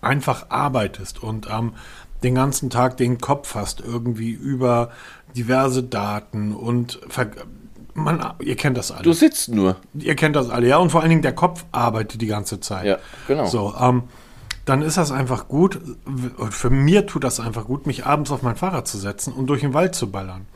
einfach arbeitest und ähm, den ganzen Tag den Kopf hast, irgendwie über diverse Daten und man, ihr kennt das alle. Du sitzt nur. Ihr kennt das alle, ja. Und vor allen Dingen der Kopf arbeitet die ganze Zeit. Ja, genau. So, ähm, dann ist das einfach gut. Für mir tut das einfach gut, mich abends auf mein Fahrrad zu setzen und durch den Wald zu ballern.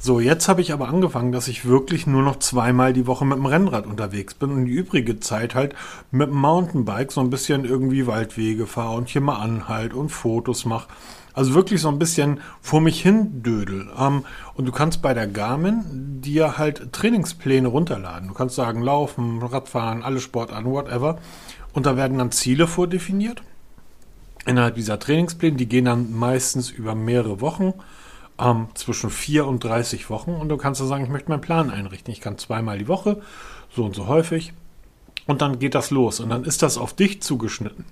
So, jetzt habe ich aber angefangen, dass ich wirklich nur noch zweimal die Woche mit dem Rennrad unterwegs bin und die übrige Zeit halt mit dem Mountainbike so ein bisschen irgendwie Waldwege fahre und hier mal anhalt und Fotos mache. Also wirklich so ein bisschen vor mich hin dödel. Ähm, und du kannst bei der Garmin dir halt Trainingspläne runterladen. Du kannst sagen, Laufen, Radfahren, alle Sportarten, whatever. Und da werden dann Ziele vordefiniert. Innerhalb dieser Trainingspläne, die gehen dann meistens über mehrere Wochen ähm, zwischen 4 und 30 Wochen und du kannst dann sagen, ich möchte meinen Plan einrichten. Ich kann zweimal die Woche, so und so häufig und dann geht das los und dann ist das auf dich zugeschnitten.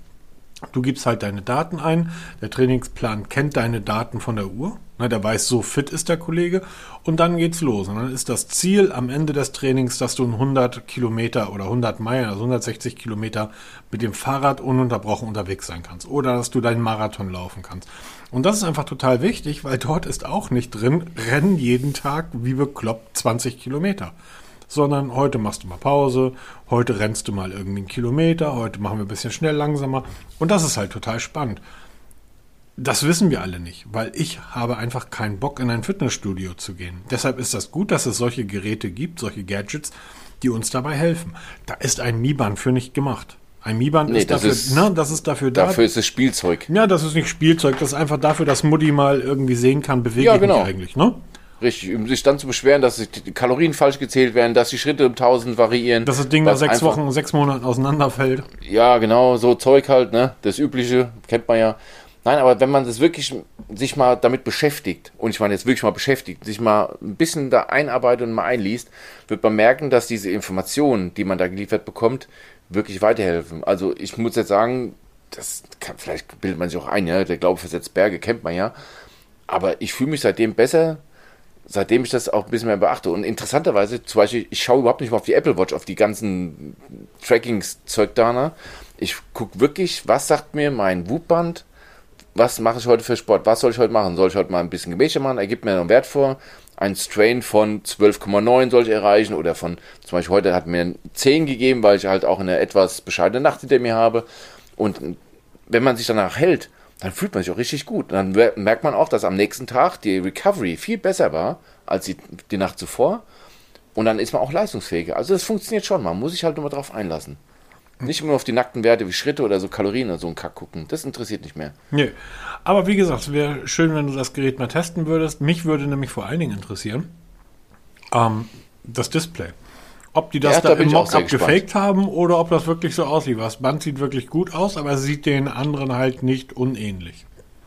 Du gibst halt deine Daten ein, der Trainingsplan kennt deine Daten von der Uhr, ne, der weiß, so fit ist der Kollege und dann geht's los. Und dann ist das Ziel am Ende des Trainings, dass du 100 Kilometer oder 100 Meilen, also 160 Kilometer mit dem Fahrrad ununterbrochen unterwegs sein kannst oder dass du deinen Marathon laufen kannst. Und das ist einfach total wichtig, weil dort ist auch nicht drin, rennen jeden Tag wie bekloppt 20 Kilometer. Sondern heute machst du mal Pause, heute rennst du mal irgendwie einen Kilometer, heute machen wir ein bisschen schnell langsamer. Und das ist halt total spannend. Das wissen wir alle nicht, weil ich habe einfach keinen Bock, in ein Fitnessstudio zu gehen. Deshalb ist das gut, dass es solche Geräte gibt, solche Gadgets, die uns dabei helfen. Da ist ein Mi-Band für nicht gemacht. Ein Mi-Band Nee, ist, das dafür, ist- ne, das ist dafür da. Dafür ist es Spielzeug. ja, das ist nicht Spielzeug, das ist einfach dafür, dass Mutti mal irgendwie sehen kann, bewege Ja, ich genau. mich eigentlich, ne? Richtig, um sich dann zu beschweren, dass die Kalorien falsch gezählt werden, dass die Schritte um 1000 variieren. Dass das Ding nach sechs Wochen, sechs Monaten auseinanderfällt. Ja, genau, so Zeug halt, ne? Das Übliche, kennt man ja. Nein, aber wenn man das wirklich sich mal damit beschäftigt, und ich meine jetzt wirklich mal beschäftigt, sich mal ein bisschen da einarbeitet und mal einliest, wird man merken, dass diese Informationen, die man da geliefert bekommt, wirklich weiterhelfen. Also ich muss jetzt sagen, das kann, vielleicht bildet man sich auch ein, ja, der Glaube versetzt Berge, kennt man ja. Aber ich fühle mich seitdem besser, seitdem ich das auch ein bisschen mehr beachte. Und interessanterweise, zum Beispiel, ich schaue überhaupt nicht mal auf die Apple Watch, auf die ganzen Tracking-Zeug da. Ne? Ich gucke wirklich, was sagt mir mein Wutband, was mache ich heute für Sport, was soll ich heute machen? Soll ich heute mal ein bisschen Gemächer machen? Er gibt mir einen Wert vor. Ein Strain von 12,9 soll ich erreichen oder von, zum Beispiel heute hat mir ein 10 gegeben, weil ich halt auch eine etwas bescheidene Nacht hinter mir habe. Und wenn man sich danach hält, dann fühlt man sich auch richtig gut. Dann wer- merkt man auch, dass am nächsten Tag die Recovery viel besser war als die, die Nacht zuvor. Und dann ist man auch leistungsfähiger. Also das funktioniert schon. Man muss sich halt nur mal drauf einlassen. Nicht immer auf die nackten Werte wie Schritte oder so Kalorien oder so ein Kack gucken. Das interessiert nicht mehr. Nee. Aber wie gesagt, es wäre schön, wenn du das Gerät mal testen würdest. Mich würde nämlich vor allen Dingen interessieren, ähm, das Display. Ob die das Ja, da, da im Mockup gefaked haben oder ob das wirklich so aussieht. Das Band sieht wirklich gut aus, aber es sieht den anderen halt nicht unähnlich.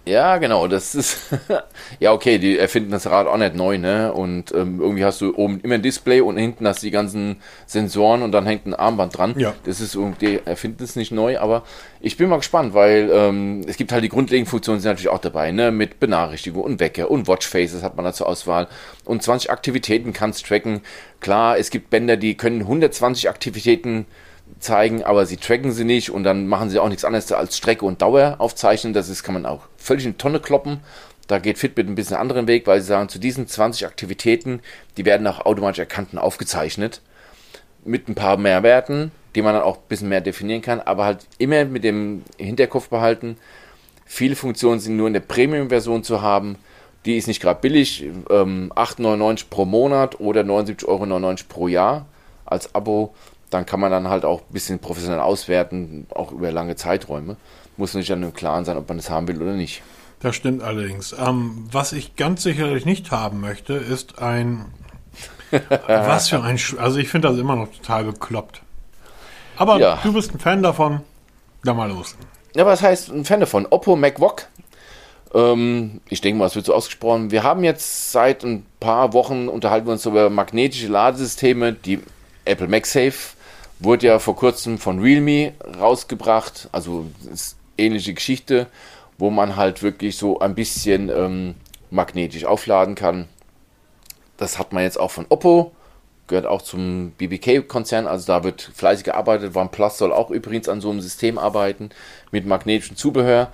Ja, genau, das ist. ja, okay, die erfinden das Rad auch nicht neu, ne? Und ähm, irgendwie hast du oben immer ein Display und hinten hast du die ganzen Sensoren und dann hängt ein Armband dran. Ja. Das ist irgendwie, erfinden es nicht neu, aber ich bin mal gespannt, weil ähm, es gibt halt die grundlegenden Funktionen sind natürlich auch dabei, ne? Mit Benachrichtigung und Wecker und Watchfaces hat man da zur Auswahl. Und 20 Aktivitäten kannst tracken. Klar, es gibt Bänder, die können 120 Aktivitäten zeigen, aber sie tracken sie nicht und dann machen sie auch nichts anderes als Strecke und Dauer aufzeichnen. Das ist, kann man auch völlig in Tonne kloppen. Da geht Fitbit ein bisschen anderen Weg, weil sie sagen, zu diesen 20 Aktivitäten, die werden auch automatisch erkannt und aufgezeichnet. Mit ein paar mehr Werten, die man dann auch ein bisschen mehr definieren kann, aber halt immer mit dem Hinterkopf behalten, viele Funktionen sind nur in der Premium-Version zu haben. Die ist nicht gerade billig, ähm, 8,99 pro Monat oder 79,99 Euro pro Jahr als Abo. Dann kann man dann halt auch ein bisschen professionell auswerten, auch über lange Zeiträume. Muss nicht dann im Klaren sein, ob man das haben will oder nicht. Das stimmt allerdings. Ähm, was ich ganz sicherlich nicht haben möchte, ist ein. was für ein. Sch also, ich finde das immer noch total bekloppt. Aber Ja. du bist ein Fan davon. Da mal los. Ja, was heißt ein Fan davon? Oppo MacVoc. Ähm, ich denke mal, es wird so ausgesprochen. Wir haben jetzt seit ein paar Wochen unterhalten wir uns über magnetische Ladesysteme. Die Apple MagSafe wurde ja vor kurzem von Realme rausgebracht. Also es ähnliche Geschichte, wo man halt wirklich so ein bisschen ähm, magnetisch aufladen kann. Das hat man jetzt auch von Oppo, gehört auch zum BBK-Konzern, also da wird fleißig gearbeitet. OnePlus soll auch übrigens an so einem System arbeiten mit magnetischem Zubehör.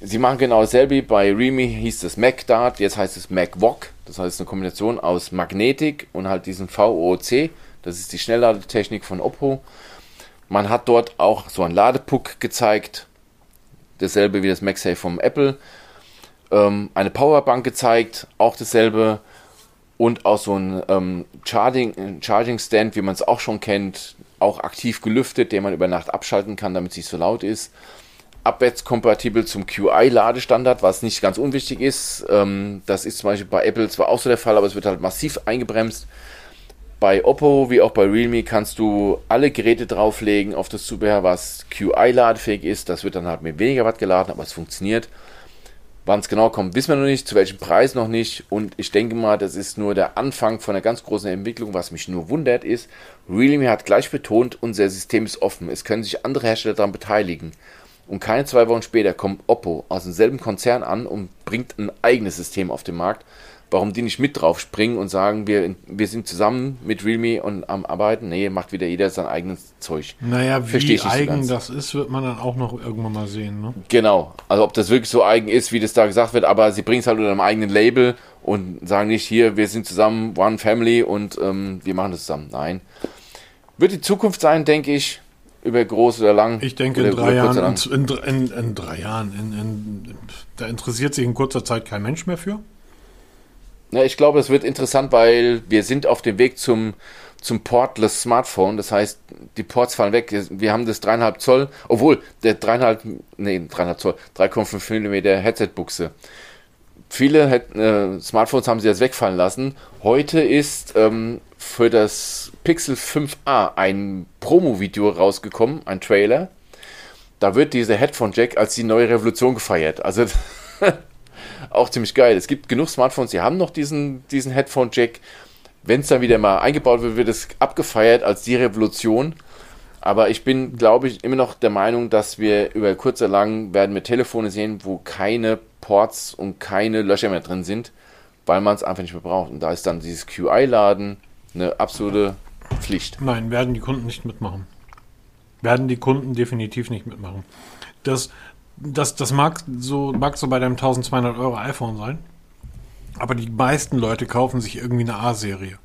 Sie machen genau dasselbe. Bei Realme hieß es MacDart, jetzt heißt es MacVoc. Das heißt eine Kombination aus Magnetik und halt diesem VOC. Das ist die Schnellladetechnik von Oppo. Man hat dort auch so einen Ladepuck gezeigt. Dasselbe wie das MagSafe vom Apple. Ähm, eine Powerbank gezeigt, auch dasselbe. Und auch so ein ähm, Charging, Charging Stand, wie man es auch schon kennt, auch aktiv gelüftet, den man über Nacht abschalten kann, damit es nicht so laut ist abwärtskompatibel zum QI-Ladestandard, was nicht ganz unwichtig ist. Ähm, das ist zum Beispiel bei Apple zwar auch so der Fall, aber es wird halt massiv eingebremst. Bei Oppo wie auch bei Realme kannst du alle Geräte drauflegen auf das Zubehör, was QI-ladefähig ist. Das wird dann halt mit weniger Watt geladen, aber es funktioniert. Wann es genau kommt, wissen wir noch nicht, zu welchem Preis noch nicht. Und ich denke mal, das ist nur der Anfang von einer ganz großen Entwicklung. Was mich nur wundert ist, Realme hat gleich betont, unser System ist offen. Es können sich andere Hersteller daran beteiligen. Und keine zwei Wochen später kommt Oppo aus demselben Konzern an und bringt ein eigenes System auf den Markt. Warum die nicht mit drauf springen und sagen, wir, wir sind zusammen mit Realme und am Arbeiten? Nee, macht wieder jeder sein eigenes Zeug. Naja, wie eigen so das ist, wird man dann auch noch irgendwann mal sehen. Ne? Genau. Also ob das wirklich so eigen ist, wie das da gesagt wird, aber sie bringen es halt unter einem eigenen Label und sagen nicht, hier, wir sind zusammen, One Family und ähm, wir machen das zusammen. Nein. Wird die Zukunft sein, denke ich über groß oder lang. Ich denke in drei, Jahren, in, in, in, drei Jahren. da interessiert sich in kurzer Zeit kein Mensch mehr für. Ja, ich glaube, es wird interessant, weil wir sind auf dem Weg zum, zum Portless Smartphone. Das heißt, die Ports fallen weg. Wir haben das 3,5 Zoll, obwohl der 3,5, nee, 3,5 Zoll, 3,5 mm Headset-Buchse. Viele äh, Smartphones haben sie jetzt wegfallen lassen. Heute ist ähm, für das Pixel 5a ein Promo-Video rausgekommen, ein Trailer. Da wird dieser Headphone Jack als die neue Revolution gefeiert. Also auch ziemlich geil. Es gibt genug Smartphones, die haben noch diesen, diesen Headphone Jack. Wenn es dann wieder mal eingebaut wird, wird es abgefeiert als die Revolution. Aber ich bin, glaube ich, immer noch der Meinung, dass wir über kurz oder lang werden wir Telefone sehen, wo keine Ports und keine Löcher mehr drin sind, weil man es einfach nicht mehr braucht. Und da ist dann dieses QI-Laden, eine absolute Pflicht. Nein, werden die Kunden nicht mitmachen. Werden die Kunden definitiv nicht mitmachen. Das, das, das mag, so, mag so bei deinem 1200 Euro iPhone sein, aber die meisten Leute kaufen sich irgendwie eine A-Serie.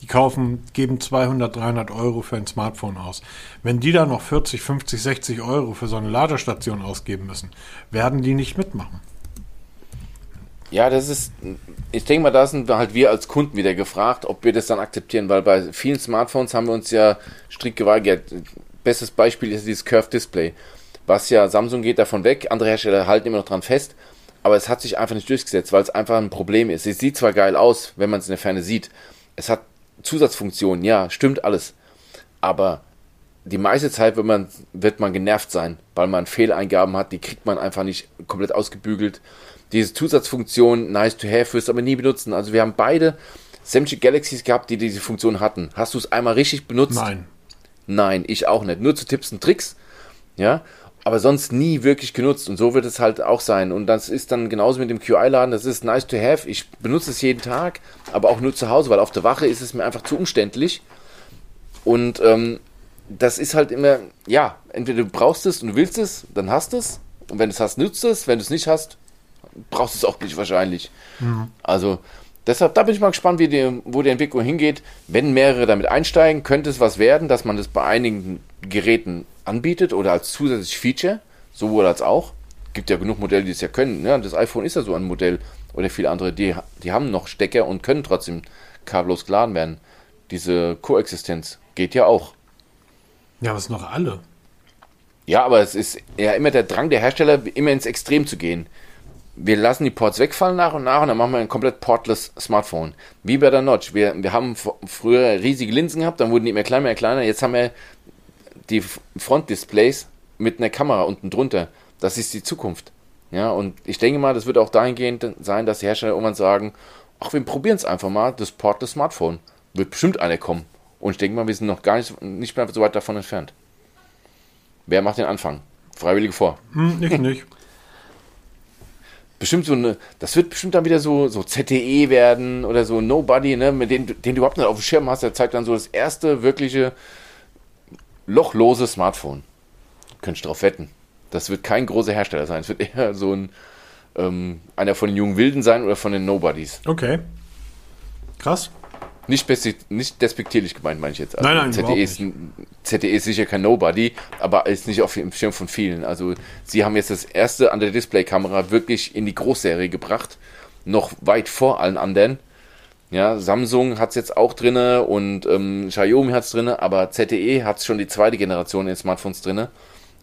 Die kaufen, geben 200, 300 Euro für ein Smartphone aus. Wenn die da noch 40, 50, 60 Euro für so eine Ladestation ausgeben müssen, werden die nicht mitmachen. Ja, das ist, ich denke mal, da sind halt wir als Kunden wieder gefragt, ob wir das dann akzeptieren, weil bei vielen Smartphones haben wir uns ja strikt geweigert. Bestes Beispiel ist dieses Curved Display, was ja Samsung geht davon weg, andere Hersteller halten immer noch dran fest, aber es hat sich einfach nicht durchgesetzt, weil es einfach ein Problem ist. Es sieht zwar geil aus, wenn man es in der Ferne sieht, es hat Zusatzfunktionen, ja, stimmt alles, aber die meiste Zeit wird man, wird man genervt sein, weil man Fehleingaben hat, die kriegt man einfach nicht komplett ausgebügelt diese Zusatzfunktion nice to have, wirst du aber nie benutzen. Also wir haben beide sämtliche Galaxies gehabt, die diese Funktion hatten. Hast du es einmal richtig benutzt? Nein. Nein, ich auch nicht. Nur zu Tipps und Tricks. Ja, aber sonst nie wirklich genutzt. Und so wird es halt auch sein. Und das ist dann genauso mit dem QI-Laden. Das ist nice to have. Ich benutze es jeden Tag, aber auch nur zu Hause, weil auf der Wache ist es mir einfach zu umständlich. Und ähm, das ist halt immer, ja, entweder du brauchst es und du willst es, dann hast es. Und wenn du es hast, nutzt es. Wenn du es nicht hast, brauchst du es auch nicht wahrscheinlich. Mhm. Also deshalb, da bin ich mal gespannt, wie die, wo die Entwicklung hingeht. Wenn mehrere damit einsteigen, könnte es was werden, dass man das bei einigen Geräten anbietet oder als zusätzliches Feature, sowohl als auch. Gibt ja genug Modelle, die es ja können. Ja, das iPhone ist ja so ein Modell oder viele andere, die, die haben noch Stecker und können trotzdem kabellos geladen werden. Diese Koexistenz geht ja auch. Ja, was noch alle. Ja, aber es ist ja immer der Drang der Hersteller, immer ins Extrem zu gehen wir lassen die Ports wegfallen nach und nach und dann machen wir ein komplett portless Smartphone. Wie bei der Notch. Wir, wir haben früher riesige Linsen gehabt, dann wurden die immer kleiner, immer kleiner. Jetzt haben wir die Frontdisplays mit einer Kamera unten drunter. Das ist die Zukunft. Ja, und ich denke mal, das wird auch dahingehend sein, dass die Hersteller irgendwann sagen, ach, wir probieren es einfach mal, das portless Smartphone. Wird bestimmt einer kommen. Und ich denke mal, wir sind noch gar nicht, nicht mehr so weit davon entfernt. Wer macht den Anfang? Freiwillige vor. Hm, ich nicht. bestimmt so eine, das wird bestimmt dann wieder so, so ZTE werden oder so Nobody, ne, mit dem, den du überhaupt nicht auf dem Schirm hast, der zeigt dann so das erste wirkliche lochlose Smartphone. Könnt ihr drauf wetten. Das wird kein großer Hersteller sein. Es wird eher so ein, ähm, einer von den jungen Wilden sein oder von den Nobodies. Okay. Krass. Nicht, nicht despektierlich gemeint, meine ich jetzt. Nein, nein, ZTE überhaupt ist, ZTE ist sicher kein Nobody, aber ist nicht auf dem Schirm von vielen. Also, sie haben jetzt das erste an der Displaykamera wirklich in die Großserie gebracht. Noch weit vor allen anderen. Ja, Samsung hat es jetzt auch drinne und ähm, Xiaomi hat es drinne, aber ZTE hat schon die zweite Generation in Smartphones drinne.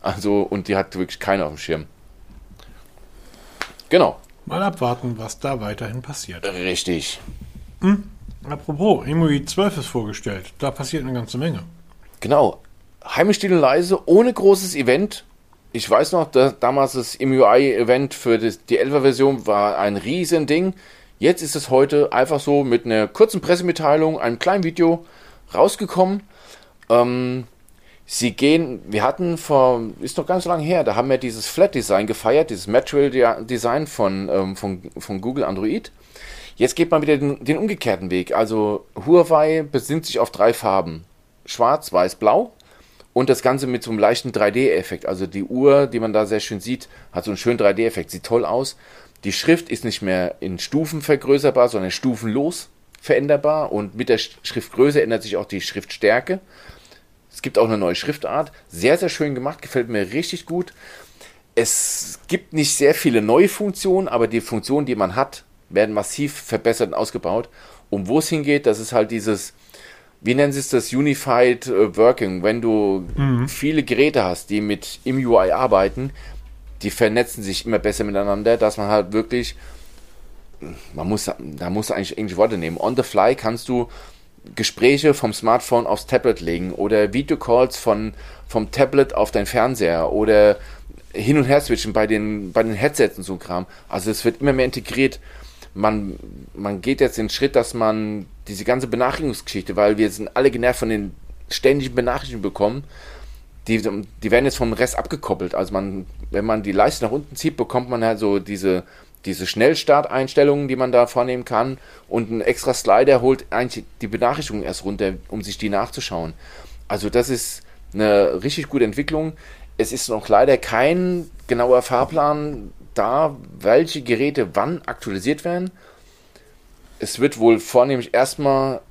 Also, und die hat wirklich keiner auf dem Schirm. Genau, Mal abwarten, was da weiterhin passiert. richtig. Apropos, EMUI 12 ist vorgestellt. Da passiert eine ganze Menge. Genau. Heimisch still und leise, ohne großes Event. Ich weiß noch, damals das MUI-Event für die 11er Version war ein riesen Ding. Jetzt ist es heute einfach so mit einer kurzen Pressemitteilung, einem kleinen Video rausgekommen. Ähm, sie gehen, wir hatten vor, ist noch ganz lange her, da haben wir dieses Flat Design gefeiert, dieses Material Design von, ähm, von, von Google Android. Jetzt geht man wieder den, den umgekehrten Weg. Also Huawei besinnt sich auf drei Farben. Schwarz, Weiß, Blau. Und das Ganze mit so einem leichten 3D-Effekt. Also die Uhr, die man da sehr schön sieht, hat so einen schönen 3D-Effekt. Sieht toll aus. Die Schrift ist nicht mehr in Stufen vergrößerbar, sondern stufenlos veränderbar. Und mit der Sch- Schriftgröße ändert sich auch die Schriftstärke. Es gibt auch eine neue Schriftart. Sehr, sehr schön gemacht. Gefällt mir richtig gut. Es gibt nicht sehr viele neue Funktionen, aber die Funktionen, die man hat, werden massiv verbessert und ausgebaut. Und wo es hingeht, das ist halt dieses, wie nennen sie es das, Unified äh, Working. Wenn du viele Geräte hast, die mit im UI arbeiten, die vernetzen sich immer besser miteinander, dass man halt wirklich, man muss, da muss eigentlich englische Worte nehmen. On the fly kannst du Gespräche vom Smartphone aufs Tablet legen oder Videocalls von, vom Tablet auf dein Fernseher oder hin und her switchen bei den, bei den Headsets und so Kram. Also es wird immer mehr integriert. Man, man geht jetzt den Schritt, dass man diese ganze Benachrichtigungsgeschichte, weil wir sind alle genervt von den ständigen Benachrichtigungen bekommen, die, die werden jetzt vom Rest abgekoppelt. Also man, wenn man die Leiste nach unten zieht, bekommt man halt so diese, diese Schnellstarteinstellungen, die man da vornehmen kann. Und ein extra Slider holt eigentlich die Benachrichtigungen erst runter, um sich die nachzuschauen. Also das ist eine richtig gute Entwicklung. Es ist noch leider kein genauer Fahrplan da, welche Geräte wann aktualisiert werden. Es wird wohl vornehmlich erstmal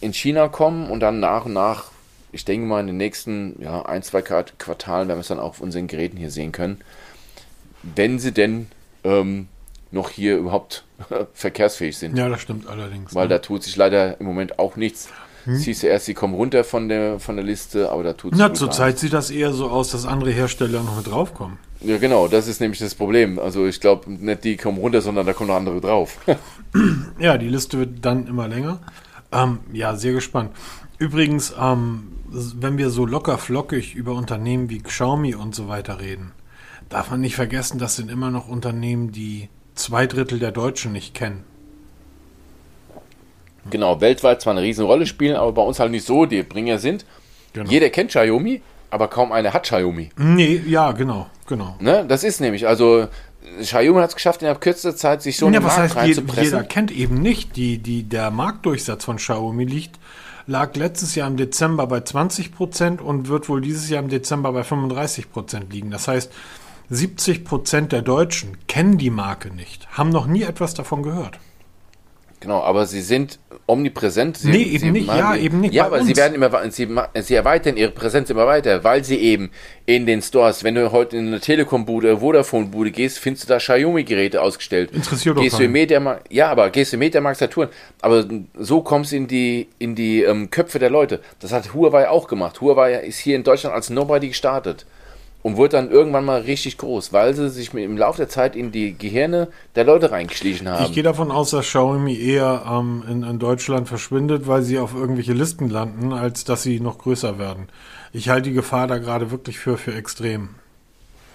in China kommen und dann nach und nach, ich denke mal in den nächsten ja, ein, zwei Quart- Quartalen werden wir es dann auch auf unseren Geräten hier sehen können. Wenn sie denn ähm, noch hier überhaupt verkehrsfähig sind. Ja, das stimmt allerdings. Weil ne? da tut sich leider im Moment auch nichts. Ja erst, sie kommen runter von der, von der Liste, aber da tut sich Na, zurzeit sieht das eher so aus, dass andere Hersteller noch mit draufkommen. Ja, genau, das ist nämlich das Problem. Also ich glaube, nicht die kommen runter, sondern da kommen noch andere drauf. Ja, die Liste wird dann immer länger. Ähm, ja, sehr gespannt. Übrigens, ähm, wenn wir so locker flockig über Unternehmen wie Xiaomi und so weiter reden, darf man nicht vergessen, das sind immer noch Unternehmen, die zwei Drittel der Deutschen nicht kennen. genau, weltweit zwar eine riesen Rolle spielen, aber bei uns halt nicht so die Bringer sind. Genau. Jeder kennt Xiaomi, aber kaum einer hat Xiaomi. Nee, ja, genau, genau. Ne? Das ist nämlich, also Xiaomi hat es geschafft, innerhalb kürzester Zeit sich so Ja, den was Markt heißt, jeder, reinzupressen. jeder kennt eben nicht. Die, die, der Marktdurchsatz von Xiaomi liegt, lag letztes Jahr im Dezember bei 20% und wird wohl dieses Jahr im Dezember bei 35% liegen. Das heißt, 70% der Deutschen kennen die Marke nicht, haben noch nie etwas davon gehört. Genau, aber sie sind omnipräsent. Sie, Nee, eben sie nicht. Ja, eben nicht Ja, aber sie uns. werden immer, sie, sie erweitern ihre Präsenz immer weiter, weil sie eben in den Stores, wenn du heute in eine Telekom-Bude, oder Vodafone-Bude gehst, findest du da Xiaomi-Geräte ausgestellt. Interessiert doch Gehst du keinen. in Mediamarkt, ja, aber gehst du in Mediamarkt Saturn, aber so kommst du in die, in die ähm, Köpfe der Leute. Das hat Huawei auch gemacht. Huawei ist hier in Deutschland als Nobody gestartet. Und wurde dann irgendwann mal richtig groß, weil sie sich im Laufe der Zeit in die Gehirne der Leute reingeschlichen haben. Ich gehe davon aus, dass Xiaomi eher ähm, in, in Deutschland verschwindet, weil sie auf irgendwelche Listen landen, als dass sie noch größer werden. Ich halte die Gefahr da gerade wirklich für, für extrem.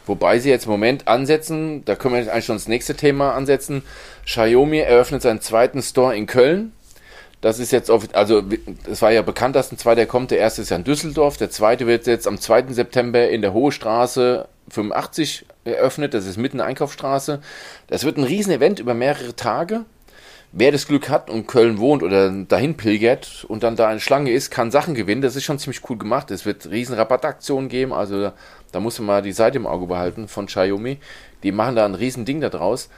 Wobei sie jetzt im Moment ansetzen, da können wir jetzt eigentlich schon das nächste Thema ansetzen. Xiaomi eröffnet seinen zweiten Store in Köln. Das ist jetzt, offi- also es war ja bekannt, dass ein zweiter kommt. Der erste ist ja in Düsseldorf, der zweite wird jetzt am 2. September in der Hohe Straße 85 eröffnet. Das ist mitten in der Einkaufsstraße. Das wird ein Riesen-Event über mehrere Tage. Wer das Glück hat und Köln wohnt oder dahin pilgert und dann da eine Schlange ist, kann Sachen gewinnen. Das ist schon ziemlich cool gemacht. Es wird riesen Rabattaktionen geben. Also da muss man mal die Seite im Auge behalten von Xiaomi. Die machen da ein riesen Ding da draus.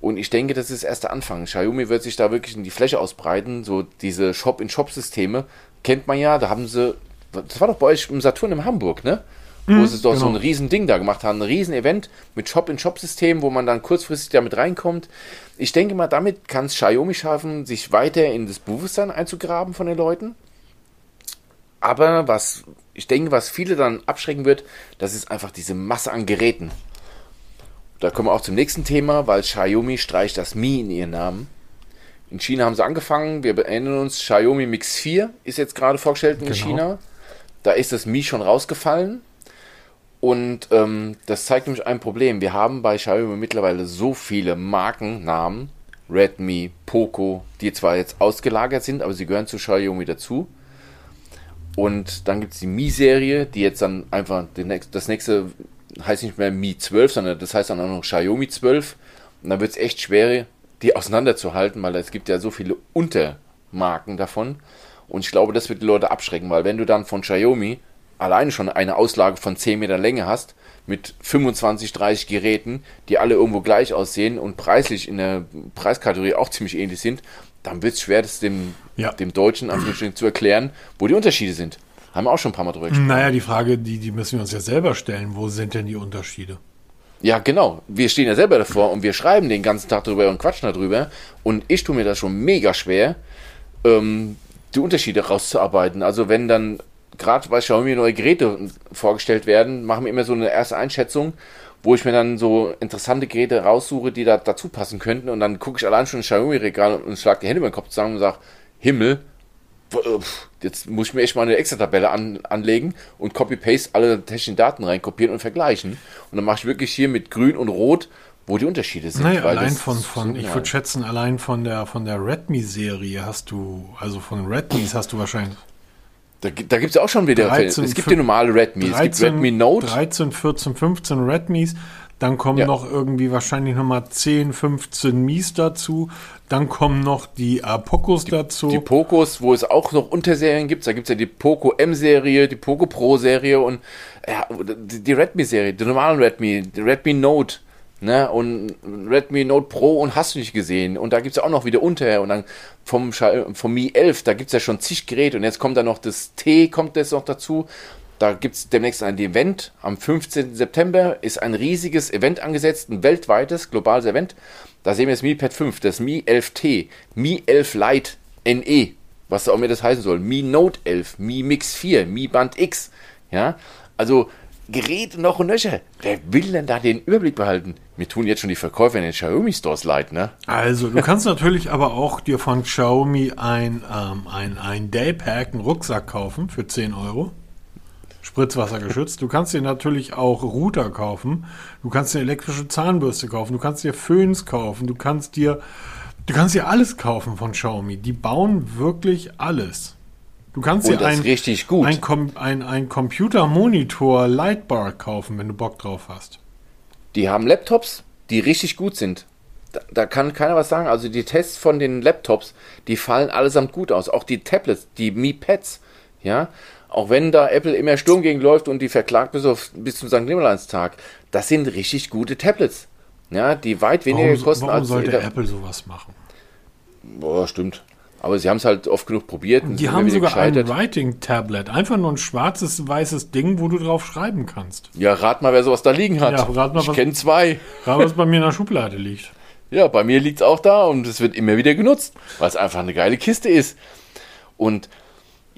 Und ich denke, das ist erst der Anfang. Xiaomi wird sich da wirklich in die Fläche ausbreiten. So diese Shop-in-Shop-Systeme kennt man ja. Da haben sie, das war doch bei euch im Saturn in Hamburg, ne? wo mhm, sie doch genau. so ein riesen Ding da gemacht haben, ein riesen Event mit Shop-in-Shop-System, wo man dann kurzfristig damit reinkommt. Ich denke mal, damit kann es Xiaomi schaffen, sich weiter in das Bewusstsein einzugraben von den Leuten. Aber was, ich denke, was viele dann abschrecken wird, das ist einfach diese Masse an Geräten. Da kommen wir auch zum nächsten Thema, weil Xiaomi streicht das Mi in ihren Namen. In China haben sie angefangen, wir erinnern uns, Xiaomi Mix 4 ist jetzt gerade vorgestellt in genau. China. Da ist das Mi schon rausgefallen. Und ähm, das zeigt nämlich ein Problem. Wir haben bei Xiaomi mittlerweile so viele Markennamen, Redmi, Poco, die zwar jetzt ausgelagert sind, aber sie gehören zu Xiaomi dazu. Und dann gibt es die Mi-Serie, die jetzt dann einfach das nächste heißt nicht mehr Mi 12, sondern das heißt dann auch noch Xiaomi 12. Und dann wird es echt schwer, die auseinanderzuhalten, weil es gibt ja so viele Untermarken davon. Und ich glaube, das wird die Leute abschrecken, weil wenn du dann von Xiaomi alleine schon eine Auslage von 10 Meter Länge hast, mit 25, 30 Geräten, die alle irgendwo gleich aussehen und preislich in der Preiskategorie auch ziemlich ähnlich sind, dann wird es schwer, das dem, ja. dem Deutschen zu erklären, wo die Unterschiede sind. Haben wir auch schon ein paar Mal drüber gesprochen. Naja, die Frage, die, die müssen wir uns ja selber stellen. Wo sind denn die Unterschiede? Ja, genau. Wir stehen ja selber davor und wir schreiben den ganzen Tag drüber und quatschen darüber. Und ich tue mir das schon mega schwer, ähm, die Unterschiede rauszuarbeiten. Also wenn dann gerade bei Xiaomi neue Geräte vorgestellt werden, machen wir immer so eine erste Einschätzung, wo ich mir dann so interessante Geräte raussuche, die da dazu passen könnten. Und dann gucke ich allein schon ins Xiaomi-Regal und schlage die Hände über den Kopf zusammen und sage, Himmel, jetzt muss ich mir echt mal eine Extra-Tabelle an, anlegen und Copy-Paste alle technischen Daten reinkopieren und vergleichen. Und dann mache ich wirklich hier mit Grün und Rot, wo die Unterschiede sind. Naja, allein von, von ich würde schätzen, allein von der von der Redmi-Serie hast du, also von Redmis hast du wahrscheinlich. Da, da gibt es auch schon wieder. 13, es gibt die normale Redmi. 13, es gibt Redmi Note. 13, 14, 15 Redmis. Dann kommen ja. noch irgendwie wahrscheinlich nochmal 10, 15 Mies dazu. Dann kommen noch die äh, Pocos die, dazu. Die Pocos, wo es auch noch Unterserien gibt. Da gibt es ja die Poco M-Serie, die Poco Pro-Serie und ja, die, die Redmi-Serie, die normalen Redmi, die Redmi Note. Ne, und Redmi Note Pro und hast du nicht gesehen. Und da gibt es auch noch wieder unter. Und dann vom, vom Mi 11, da gibt es ja schon zig Geräte. Und jetzt kommt da noch das T, kommt das noch dazu. Da gibt es demnächst ein Event. Am 15. September ist ein riesiges Event angesetzt, ein weltweites, globales Event. Da sehen wir das Mi Pad 5, das Mi 11T, Mi 11 Lite NE, was auch immer das heißen soll, Mi Note 11, Mi Mix 4, Mi Band X. Ja, also Geräte noch und nöcher. Wer will denn da den Überblick behalten? Mir tun jetzt schon die Verkäufer in den Xiaomi Stores leid, ne? Also, du kannst natürlich aber auch dir von Xiaomi ein, ähm, ein, ein Daypack, einen Rucksack kaufen für 10 Euro. Spritzwasser geschützt. Du kannst dir natürlich auch Router kaufen. Du kannst dir elektrische Zahnbürste kaufen. Du kannst dir Föhns kaufen. Du kannst dir, du kannst dir alles kaufen von Xiaomi. Die bauen wirklich alles. Du kannst dir ein, richtig gut. Ein, ein, ein Computermonitor Lightbar kaufen, wenn du Bock drauf hast. Die haben Laptops, die richtig gut sind. Da, da, kann keiner was sagen. Also die Tests von den Laptops, die fallen allesamt gut aus. Auch die Tablets, die Mi Pads, ja. Auch wenn da Apple immer Sturm gegen läuft und die verklagt bis, auf, bis zum St. Nimmerleinstag, das sind richtig gute Tablets. Ja, die weit weniger warum, kosten warum als. Warum sollte Apple sowas machen? Boah, stimmt. Aber sie haben es halt oft genug probiert. die haben sogar ein Writing-Tablet. Einfach nur ein schwarzes, weißes Ding, wo du drauf schreiben kannst. Ja, rat mal, wer sowas da liegen hat. Ja, rat mal, ich kenne zwei. Rat, was bei mir in der Schublade liegt. Ja, bei mir liegt es auch da und es wird immer wieder genutzt, weil es einfach eine geile Kiste ist. Und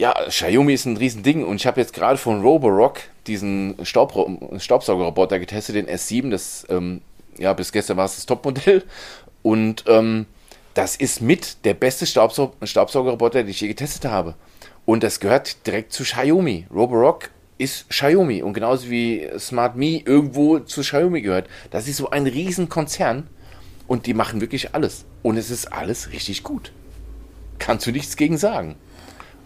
ja, Xiaomi ist ein Riesending und ich habe jetzt gerade von Roborock diesen Staub Staubsaugerroboter getestet, den S7, das, ähm, ja, bis gestern war es das Topmodell und ähm, das ist mit der beste Staubsau Staubsaugerroboter, den ich je getestet habe. Und das gehört direkt zu Xiaomi. Roborock ist Xiaomi und genauso wie Smart Me irgendwo zu Xiaomi gehört. Das ist so ein Riesenkonzern und die machen wirklich alles. Und es ist alles richtig gut. Kannst du nichts gegen sagen.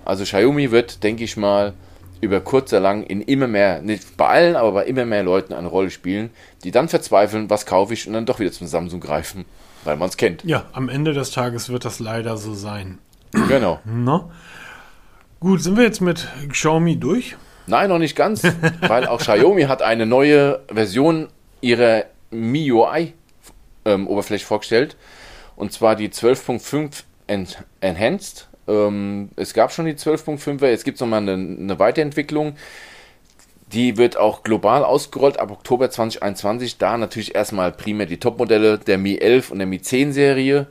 Also Xiaomi wird, denke ich mal, über kurz oder lang in immer mehr, nicht bei allen, aber bei immer mehr Leuten eine Rolle spielen, die dann verzweifeln, was kaufe ich und dann doch wieder zum Samsung greifen, weil man es kennt. Ja, am Ende des Tages wird das leider so sein. Genau. No? Gut, sind wir jetzt mit Xiaomi durch? Nein, noch nicht ganz, weil auch Xiaomi hat eine neue Version ihrer MIUI ähm, Oberfläche vorgestellt. Und zwar die 12.5 en Enhanced. Ähm, es gab schon die 12.5er, jetzt gibt es nochmal eine, eine Weiterentwicklung. Die wird auch global ausgerollt ab Oktober 2021. Da natürlich erstmal primär die Topmodelle der Mi 11 und der Mi 10 Serie.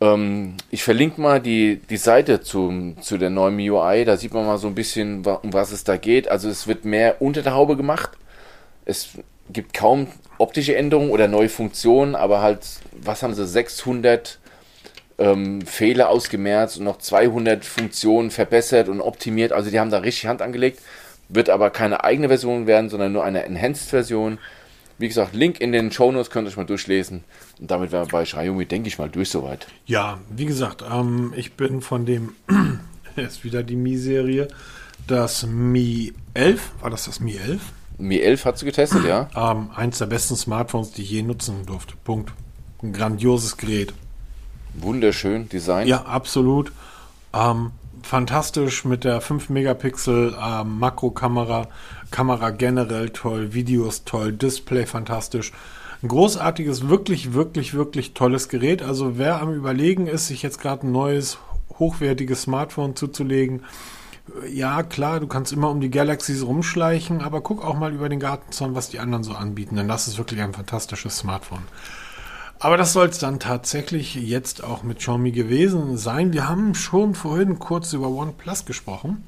Ähm, ich verlinke mal die, die Seite zu, zu der neuen MIUI. Da sieht man mal so ein bisschen, um was es da geht. Also es wird mehr unter der Haube gemacht. Es gibt kaum optische Änderungen oder neue Funktionen, aber halt, was haben sie, 600 ähm, Fehler ausgemerzt und noch 200 Funktionen verbessert und optimiert. Also die haben da richtig Hand angelegt. Wird aber keine eigene Version werden, sondern nur eine Enhanced-Version. Wie gesagt, Link in den Show Notes könnt ihr euch mal durchlesen. Und damit wären wir bei Xiaomi, denke ich mal, durch soweit. Ja, wie gesagt, ähm, ich bin von dem, ist wieder die Mi-Serie, das Mi 11, war das das Mi 11? Mi 11 hat sie getestet, ja. Ähm, eins der besten Smartphones, die ich je nutzen durfte. Punkt. Ein grandioses Gerät. Wunderschön, Design. Ja, absolut. Ähm, fantastisch mit der 5 Megapixel ähm, Makrokamera. Kamera generell toll, Videos toll, Display fantastisch. Ein großartiges, wirklich, wirklich, wirklich tolles Gerät. Also wer am Überlegen ist, sich jetzt gerade ein neues, hochwertiges Smartphone zuzulegen, ja, klar, du kannst immer um die Galaxies rumschleichen, aber guck auch mal über den Gartenzaun, was die anderen so anbieten, denn das ist wirklich ein fantastisches Smartphone. Aber das soll es dann tatsächlich jetzt auch mit Xiaomi gewesen sein. Wir haben schon vorhin kurz über OnePlus gesprochen.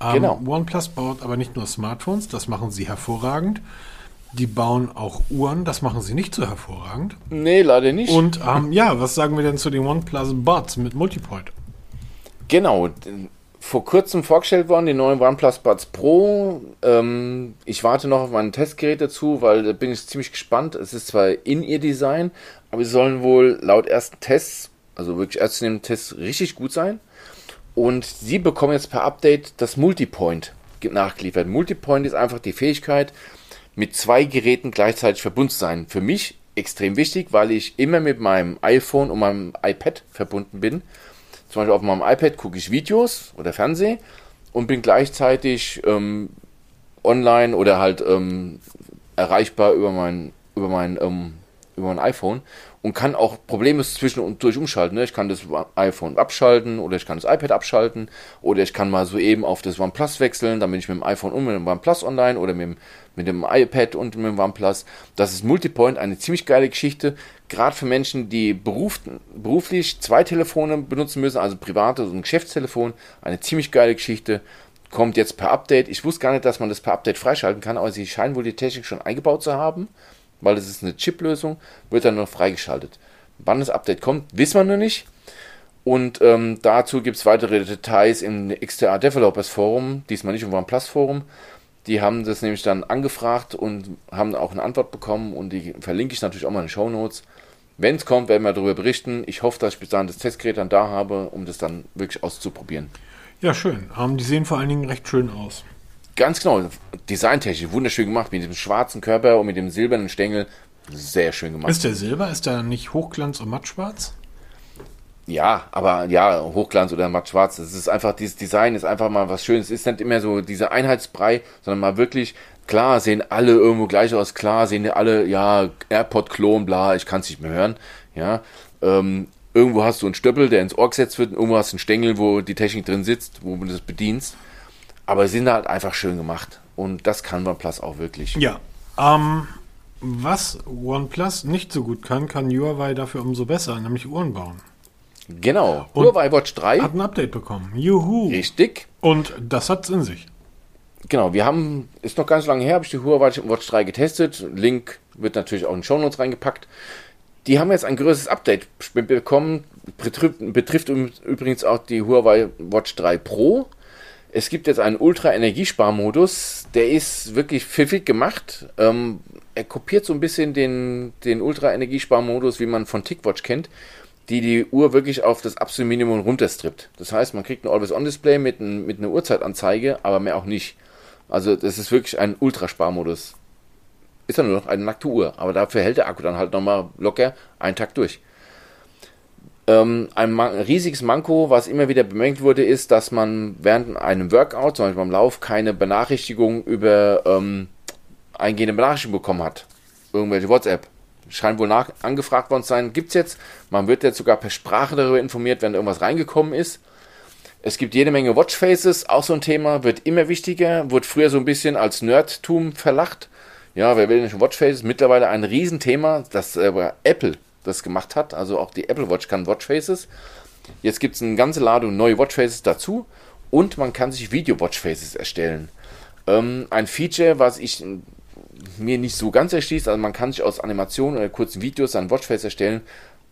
Ähm, genau. OnePlus baut aber nicht nur Smartphones, das machen sie hervorragend. Die bauen auch Uhren, das machen sie nicht so hervorragend. Nee, leider nicht. Und ähm, ja, was sagen wir denn zu den OnePlus Buds mit Multipoint? Genau, vor kurzem vorgestellt worden, die neuen OnePlus Buds Pro. Ähm, ich warte noch auf mein Testgerät dazu, weil da bin ich ziemlich gespannt. Es ist zwar in ihr Design, aber sie sollen wohl laut ersten Tests, also wirklich ernstzunehmenden Tests, richtig gut sein. Und sie bekommen jetzt per Update das Multipoint nachgeliefert. Multipoint ist einfach die Fähigkeit, mit zwei Geräten gleichzeitig verbunden zu sein. Für mich extrem wichtig, weil ich immer mit meinem iPhone und meinem iPad verbunden bin zum Beispiel auf meinem iPad gucke ich Videos oder Fernsehen und bin gleichzeitig ähm, online oder halt ähm, erreichbar über mein, über mein, ähm, über mein iPhone und kann auch problemlos zwischen und durch umschalten. Ne? Ich kann das iPhone abschalten oder ich kann das iPad abschalten oder ich kann mal so eben auf das OnePlus wechseln, dann bin ich mit dem iPhone und mit dem OnePlus online oder mit dem, mit dem iPad und mit dem OnePlus. Das ist Multipoint, eine ziemlich geile Geschichte, gerade für Menschen, die beruf, beruflich zwei Telefone benutzen müssen, also private und ein Geschäftstelefon, eine ziemlich geile Geschichte. Kommt jetzt per Update. Ich wusste gar nicht, dass man das per Update freischalten kann, aber sie scheinen wohl die Technik schon eingebaut zu haben weil es ist eine Chip-Lösung, wird dann noch freigeschaltet. Wann das Update kommt, wissen wir noch nicht. Und ähm, dazu gibt es weitere Details im XTA Developers Forum, diesmal nicht im OnePlus Forum. Die haben das nämlich dann angefragt und haben auch eine Antwort bekommen und die verlinke ich natürlich auch mal in den Show Notes. Wenn es kommt, werden wir darüber berichten. Ich hoffe, dass ich bis dahin das Testgerät dann da habe, um das dann wirklich auszuprobieren. Ja, schön. Um, die sehen vor allen Dingen recht schön aus. Ganz genau, designtechnisch wunderschön gemacht, mit dem schwarzen Körper und mit dem silbernen Stängel. Sehr schön gemacht. Ist der Silber? Ist der nicht Hochglanz und mattschwarz? Ja, aber ja, Hochglanz oder mattschwarz. Das ist einfach, dieses Design ist einfach mal was Schönes. Es ist nicht immer so dieser Einheitsbrei, sondern mal wirklich, klar sehen alle irgendwo gleich aus, klar sehen alle, ja, AirPod-Klon, bla, ich kann es nicht mehr hören. Ja, ähm, irgendwo hast du einen Stöppel, der ins Ohr gesetzt wird, und irgendwo hast du einen Stängel, wo die Technik drin sitzt, wo du das bedienst. Aber sie sind halt einfach schön gemacht. Und das kann OnePlus auch wirklich. Ja. Ähm, was OnePlus nicht so gut kann, kann Huawei dafür umso besser, nämlich Uhren bauen. Genau. Und Huawei Watch 3 hat ein Update bekommen. Juhu. Richtig. Und das hat es in sich. Genau, wir haben, ist noch ganz lange her, habe ich die Huawei Watch 3 getestet. Link wird natürlich auch in Show Notes reingepackt. Die haben jetzt ein größeres Update bekommen. Betrifft, betrifft übrigens auch die Huawei Watch 3 Pro. Es gibt jetzt einen Ultra-Energiesparmodus, der ist wirklich pfiffig gemacht. Ähm, er kopiert so ein bisschen den, den Ultra-Energiesparmodus, wie man von TickWatch kennt. die die Uhr wirklich auf das absolute Minimum runterstrippt. Das heißt, man kriegt ein Always-On-Display mit, ein, mit einer Uhrzeitanzeige, aber mehr auch nicht. Also das ist wirklich ein Ultrasparmodus. Ist ja nur noch eine nackte Uhr, aber dafür hält der Akku dann halt nochmal locker einen Tag durch. Ähm, ein Man riesiges Manko, was immer wieder bemängelt wurde, ist, dass man während einem Workout, zum Beispiel beim Lauf, keine Benachrichtigung über ähm, eingehende Benachrichtigung bekommen hat. Irgendwelche WhatsApp. Scheint wohl nach angefragt worden zu sein. Gibt es jetzt. Man wird jetzt sogar per Sprache darüber informiert, wenn irgendwas reingekommen ist. Es gibt jede Menge Watchfaces, auch so ein Thema, wird immer wichtiger, wurde früher so ein bisschen als Nerdtum verlacht. Ja, wer will nicht Watchfaces? Mittlerweile ein Riesenthema, das äh, Apple das gemacht hat. Also auch die Apple Watch kann Watchfaces. Jetzt gibt es eine ganze Ladung neue Watchfaces dazu und man kann sich Video-Watchfaces erstellen. Ähm, ein Feature, was ich mir nicht so ganz erschließt, also man kann sich aus Animationen oder kurzen Videos ein Watchface erstellen,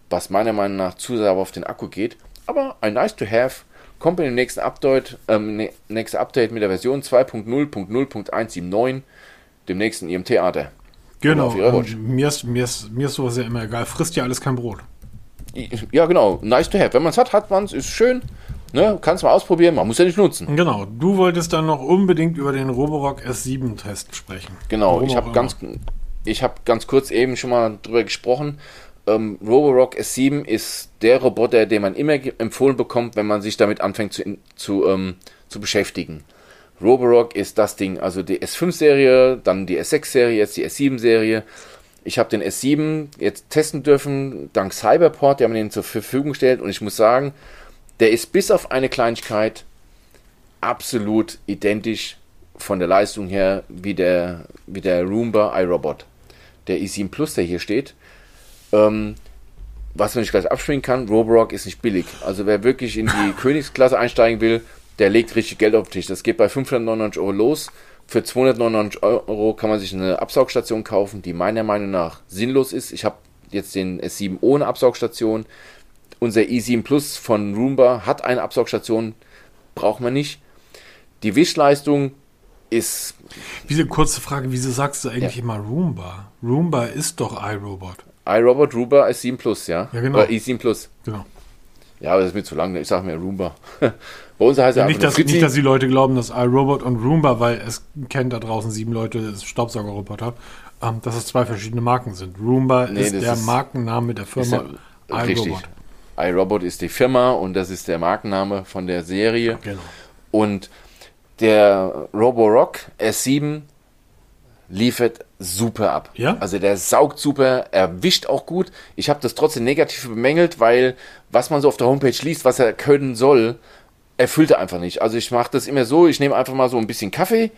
was meiner Meinung nach zu sehr auf den Akku geht. Aber ein nice to have. Kommt in dem nächsten Update, ähm, ne, nächste Update mit der Version 2.0.0.179, dem nächsten IMT-Ader. Genau. Ähm, mir, ist, mir, ist, mir ist sowas ja immer egal. Frisst ja alles kein Brot. Ja, genau. Nice to have. Wenn man es hat, hat man es. Ist schön. Ne? Kannst mal ausprobieren. Man muss ja nicht nutzen. Genau. Du wolltest dann noch unbedingt über den Roborock S7-Test sprechen. Genau. Ich habe ganz, hab ganz kurz eben schon mal drüber gesprochen. Ähm, Roborock S7 ist der Roboter, den man immer empfohlen bekommt, wenn man sich damit anfängt zu, zu, ähm, zu beschäftigen. Roborock ist das Ding, also die S5-Serie, dann die S6-Serie, jetzt die S7-Serie. Ich habe den S7 jetzt testen dürfen, dank Cyberport, die haben den zur Verfügung gestellt und ich muss sagen, der ist bis auf eine Kleinigkeit absolut identisch von der Leistung her wie der, wie der Roomba iRobot. Der i7 Plus, der hier steht. Ähm, was man nicht gleich abspringen kann, Roborock ist nicht billig. Also wer wirklich in die Königsklasse einsteigen will, der legt richtig Geld auf den Tisch. Das geht bei 599 Euro los. Für 299 Euro kann man sich eine Absaugstation kaufen, die meiner Meinung nach sinnlos ist. Ich habe jetzt den S7 ohne Absaugstation. Unser i7 Plus von Roomba hat eine Absaugstation, braucht man nicht. Die Wischleistung ist. Diese kurze Frage, wieso sagst du eigentlich ja. immer Roomba? Roomba ist doch iRobot. iRobot Roomba S7 Plus, ja? Ja, genau. Oder i7 Plus. Genau. Ja, aber das ist mir zu lang. Ich sage mir Roomba. Bei uns heißt ja, nicht, dass, nicht, dass die Leute glauben, dass iRobot und Roomba, weil es kennt da draußen sieben Leute Staubsaugerroboter, ähm, dass es zwei verschiedene Marken sind. Roomba nee, ist der ist, Markenname der Firma iRobot. iRobot ist die Firma und das ist der Markenname von der Serie. Genau. Und der Roborock S7 liefert super ab. Ja? Also der saugt super, er wischt auch gut. Ich habe das trotzdem negativ bemängelt, weil was man so auf der Homepage liest, was er können soll, erfüllt er einfach nicht. Also ich mache das immer so, ich nehme einfach mal so ein bisschen Kaffee,